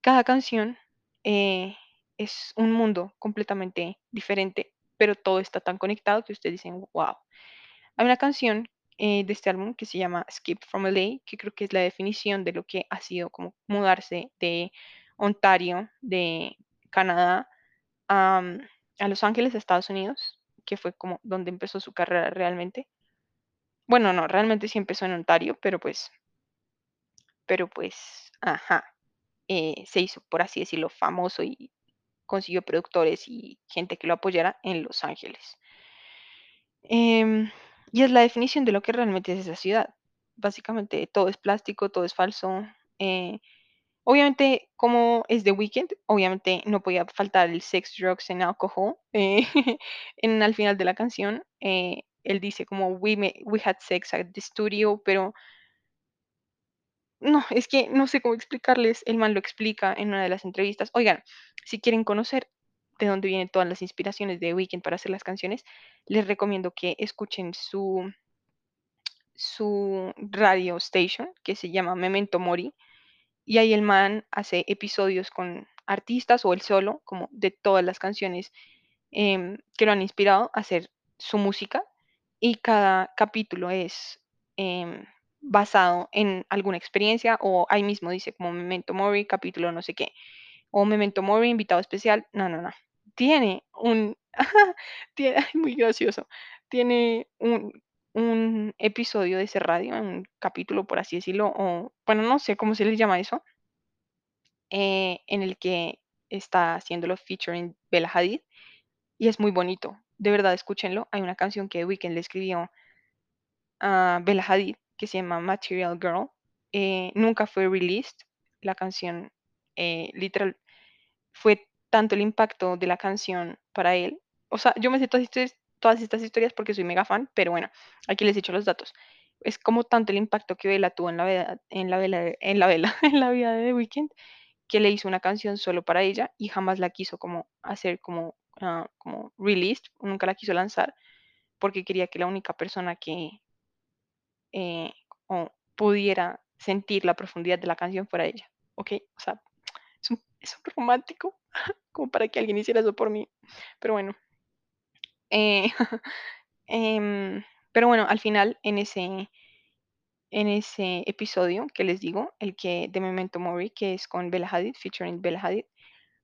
Cada canción eh, es un mundo completamente diferente, pero todo está tan conectado que ustedes dicen, wow. Hay una canción eh, de este álbum que se llama Skip from LA, que creo que es la definición de lo que ha sido como mudarse de Ontario, de Canadá, a, a Los Ángeles, Estados Unidos, que fue como donde empezó su carrera realmente. Bueno, no, realmente sí empezó en Ontario, pero pues, pero pues, ajá, eh, se hizo, por así decirlo, famoso y consiguió productores y gente que lo apoyara en Los Ángeles. Em, y es la definición de lo que realmente es esa ciudad. Básicamente todo es plástico, todo es falso. eh, obviamente, como es The Weeknd, obviamente no podía faltar el sex, drugs and alcohol. eh, *laughs* en, al final de la canción, eh, él dice como we, we had sex at the studio, pero no, es que no sé cómo explicarles. El man lo explica en una de las entrevistas. Oigan, si quieren conocer de dónde vienen todas las inspiraciones de Weeknd para hacer las canciones, les recomiendo que escuchen su su radio station que se llama Memento Mori y ahí el man hace episodios con artistas o él solo, como de todas las canciones em, que lo han inspirado a hacer su música y cada capítulo es em, basado en alguna experiencia o ahí mismo dice como Memento Mori, capítulo no sé qué, o Memento Mori, invitado especial, no, no, no, tiene un, *laughs* tiene, muy gracioso, tiene un, un episodio de ese radio, un capítulo por así decirlo, o bueno, no sé cómo se les llama eso, eh, en el que está haciéndolo featuring Bella Hadid y es muy bonito. De verdad, escúchenlo. Hay una canción que The Weeknd le escribió a Bella Hadid que se llama Material Girl. eh, nunca fue released. La canción, eh, literal, fue tanto el impacto de la canción para él. O sea, yo me sé todas, todas estas historias porque soy mega fan, pero bueno, aquí les he dicho los datos. Es como tanto el impacto que Bella tuvo en la vida, en la vela, en la vela, *laughs* en la vida de The Weeknd, que le hizo una canción solo para ella y jamás la quiso como hacer como, ah, como released, nunca la quiso lanzar porque quería que la única persona que eh, o pudiera sentir la profundidad de la canción fuera ella, ¿ok? O sea, es un, es un romántico *laughs* como para que alguien hiciera eso por mí, pero bueno. Eh, *laughs* em, pero bueno, al final en ese, en ese episodio que les digo, el que de Memento Mori, que es con Bella Hadid, featuring Bella Hadid,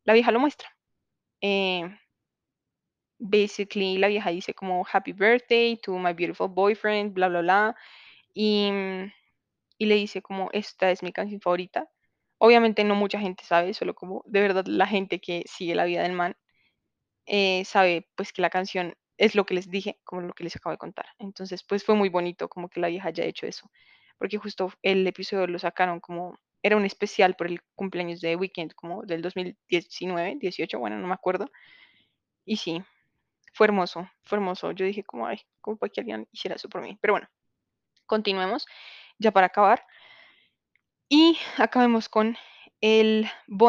la vieja lo muestra. Eh, basically, la vieja dice como Happy birthday to my beautiful boyfriend, bla, bla, bla. Y, mm, y le dice como esta es mi canción favorita. Obviamente no mucha gente sabe, solo como de verdad la gente que sigue la vida del man eh, sabe pues que la canción es lo que les dije, como lo que les acabo de contar. Entonces pues fue muy bonito como que la vieja haya hecho eso, porque justo el episodio lo sacaron como, era un especial por el cumpleaños de Weekend como del 2019, 18, bueno, no me acuerdo. Y sí, fue hermoso, fue hermoso. Yo dije como, ay, como para que alguien hiciera eso por mí. Pero bueno, continuemos ya para acabar. Y acabemos con el,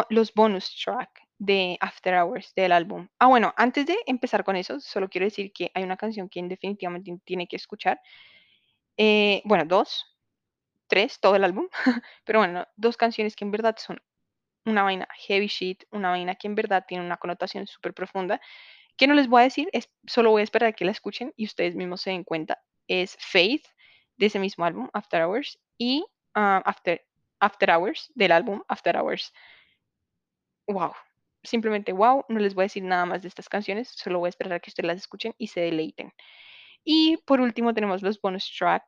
los bonus track de After Hours del álbum. Ah, bueno, antes de empezar con eso, solo quiero decir que hay una canción que definitivamente tiene que escuchar. Eh, bueno, dos, tres, todo el álbum. *laughs* Pero bueno, dos canciones que en verdad son una vaina heavy shit, una vaina que en verdad tiene una connotación súper profunda. Que no les voy a decir, es, solo voy a esperar a que la escuchen y ustedes mismos se den cuenta. Es Faith, de ese mismo álbum, After Hours, y ah, After, After Hours, del álbum After Hours. Wow, simplemente wow, no les voy a decir nada más de estas canciones, solo voy a esperar a que ustedes las escuchen y se deleiten. Y por último tenemos los bonus track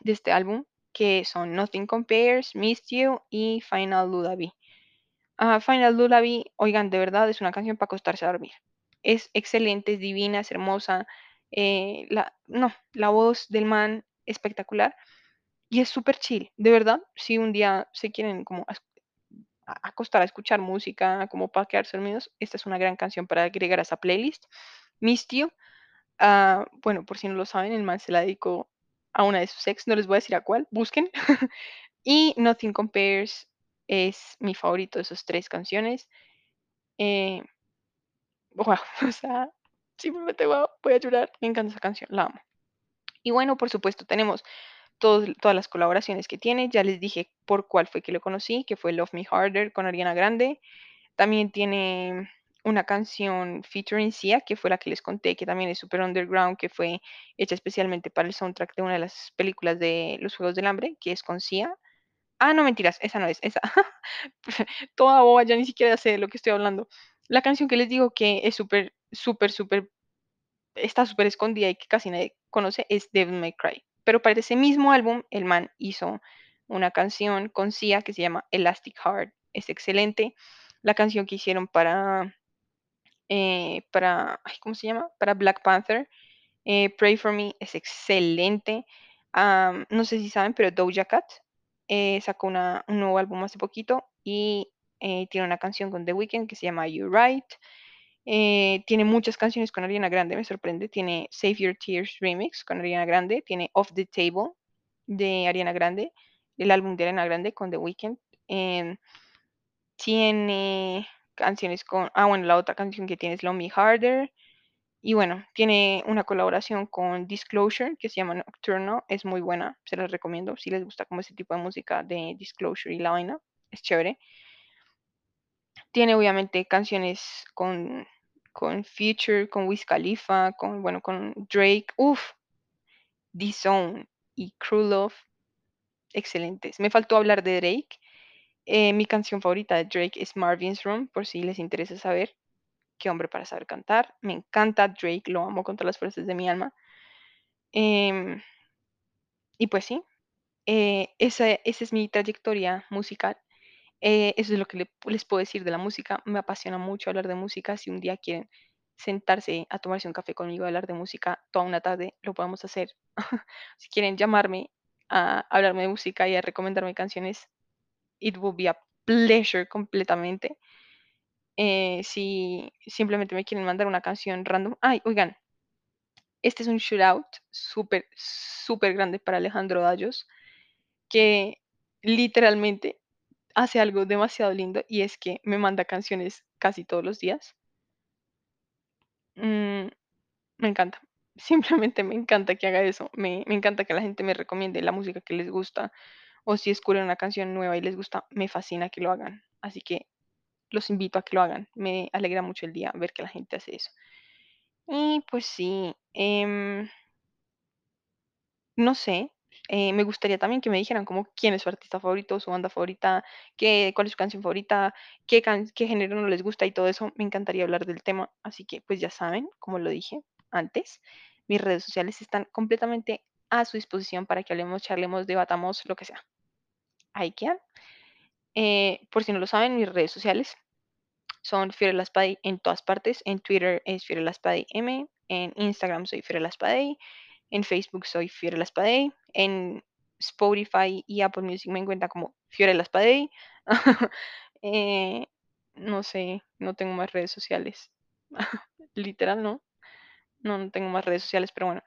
de este álbum, que son Nothing Compares, Missed You y Final Lullaby. Uh, Final Lullaby, oigan, de verdad es una canción para acostarse a dormir. Es excelente, es divina, es hermosa. Eh, la, no, la voz del man espectacular y es súper chill, de verdad. Si un día se quieren como acostar a escuchar música, como para quedarse dormidos, esta es una gran canción para agregar a esa playlist. You, uh, bueno, por si no lo saben, el man se la dedicó a una de sus ex, no les voy a decir a cuál, busquen. *laughs* y Nothing Compares es mi favorito de esas tres canciones. Eh, wow, *laughs* o sea, simplemente wow, voy a llorar, me encanta esa canción, la amo. Y bueno, por supuesto, tenemos todas las colaboraciones que tiene, ya les dije por cuál fue que lo conocí, que fue Love Me Harder con Ariana Grande. También tiene una canción featuring Sia, que fue la que les conté, que también es super underground, que fue hecha especialmente para el soundtrack de una de las películas de los Juegos del Hambre, que es con Sia. Ah, no, mentiras, esa no es, esa. *laughs* Toda boba, ya ni siquiera sé de lo que estoy hablando. La canción que les digo que es súper, súper, súper, está súper escondida y que casi nadie conoce es Devil May Cry. Pero para ese mismo álbum, el man hizo una canción con Sia que se llama Elastic Heart. Es excelente. La canción que hicieron para eh, para, ¿cómo se llama? Para Black Panther. Eh, Pray for Me es excelente. no sé si saben, pero Doja Cat eh, sacó una, un nuevo álbum hace poquito y tiene una canción con The Weeknd que se llama You Right. Tiene muchas canciones con Ariana Grande, me sorprende. Tiene Save Your Tears Remix con Ariana Grande. Tiene Off the Table de Ariana Grande. El álbum de Ariana Grande con The Weeknd. tiene canciones con, ah, bueno, la otra canción que tiene es Love Me Harder. Y bueno, tiene una colaboración con Disclosure que se llama Nocturno. Es muy buena, se las recomiendo. Si les gusta como ese tipo de música de Disclosure y la vaina, es chévere. Tiene obviamente canciones con, con Future, con Wiz Khalifa, con, bueno, con Drake. Uf, The Zone y Crew Love. Excelentes. Me faltó hablar de Drake. Eh, mi canción favorita de Drake es Marvin's Room, por si les interesa saber. Qué hombre para saber cantar. Me encanta Drake, lo amo con todas las fuerzas de mi alma. Em, y pues sí, eh, esa, es mi trayectoria musical. Eh, eso es lo que les puedo decir de la música. Me apasiona mucho hablar de música. Si un día quieren sentarse a tomarse un café conmigo a hablar de música toda una tarde, lo podemos hacer. *laughs* si quieren llamarme a hablarme de música y a recomendarme canciones, it will be a pleasure completamente. Eh, si simplemente me quieren mandar una canción random. Ay, oigan, este es un shootout súper, súper grande para Alejandro Dallos, que literalmente hace algo demasiado lindo y es que me manda canciones casi todos los días. Mm, me encanta. *laughs* Simplemente me encanta que haga eso. Me, me encanta que la gente me recomiende la música que les gusta o si descubren una canción nueva y les gusta, me fascina que lo hagan. Así que los invito a que lo hagan. Me alegra mucho el día ver que la gente hace eso. Y pues sí, em, no sé, eh, me gustaría también que me dijeran como quién es su artista favorito, su banda favorita, qué, cuál es su canción favorita, qué, qué género no les gusta y todo eso. Me encantaría hablar del tema. Así que pues ya saben, como lo dije antes, mis redes sociales están completamente a su disposición para que hablemos, charlemos, debatamos, lo que sea ahí quedan. Eh, por si no lo saben, mis redes sociales son Fiorelaspadi en todas partes. En Twitter es Fiorelaspadi M, en Instagram soy Fiorelaspadi, en Facebook soy Fiorelaspadi, en Spotify y Apple Music me encuentra como Fiorelaspadi. *laughs* eh, no sé, no tengo más redes sociales. *laughs* Literal, ¿no? ¿no? No, tengo más redes sociales, pero bueno.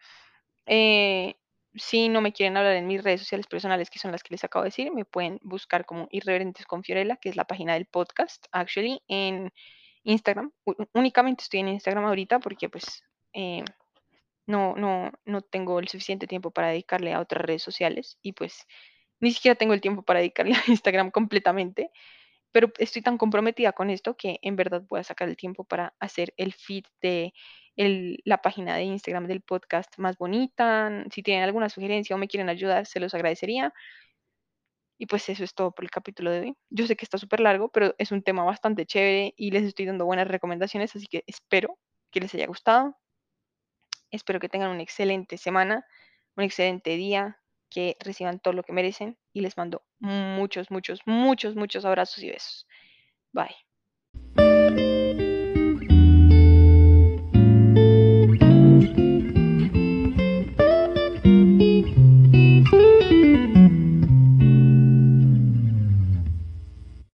Eh, si no me quieren hablar en mis redes sociales personales, que son las que les acabo de decir, me pueden buscar como Irreverentes con Fiorella, que es la página del podcast, actually, en Instagram. únicamente estoy en Instagram ahorita porque pues eh, no, no, no tengo el suficiente tiempo para dedicarle a otras redes sociales y pues ni siquiera tengo el tiempo para dedicarle a Instagram completamente pero estoy tan comprometida con esto que en verdad voy a sacar el tiempo para hacer el feed de la página de Instagram del podcast más bonita. Si tienen alguna sugerencia o me quieren ayudar, se los agradecería. Y pues eso es todo por el capítulo de hoy. Yo sé que está súper largo, pero es un tema bastante chévere y les estoy dando buenas recomendaciones, así que espero que les haya gustado. Espero que tengan una excelente semana, un excelente día, que reciban todo lo que merecen y les mando muchos, muchos, muchos, muchos abrazos y besos. Bye.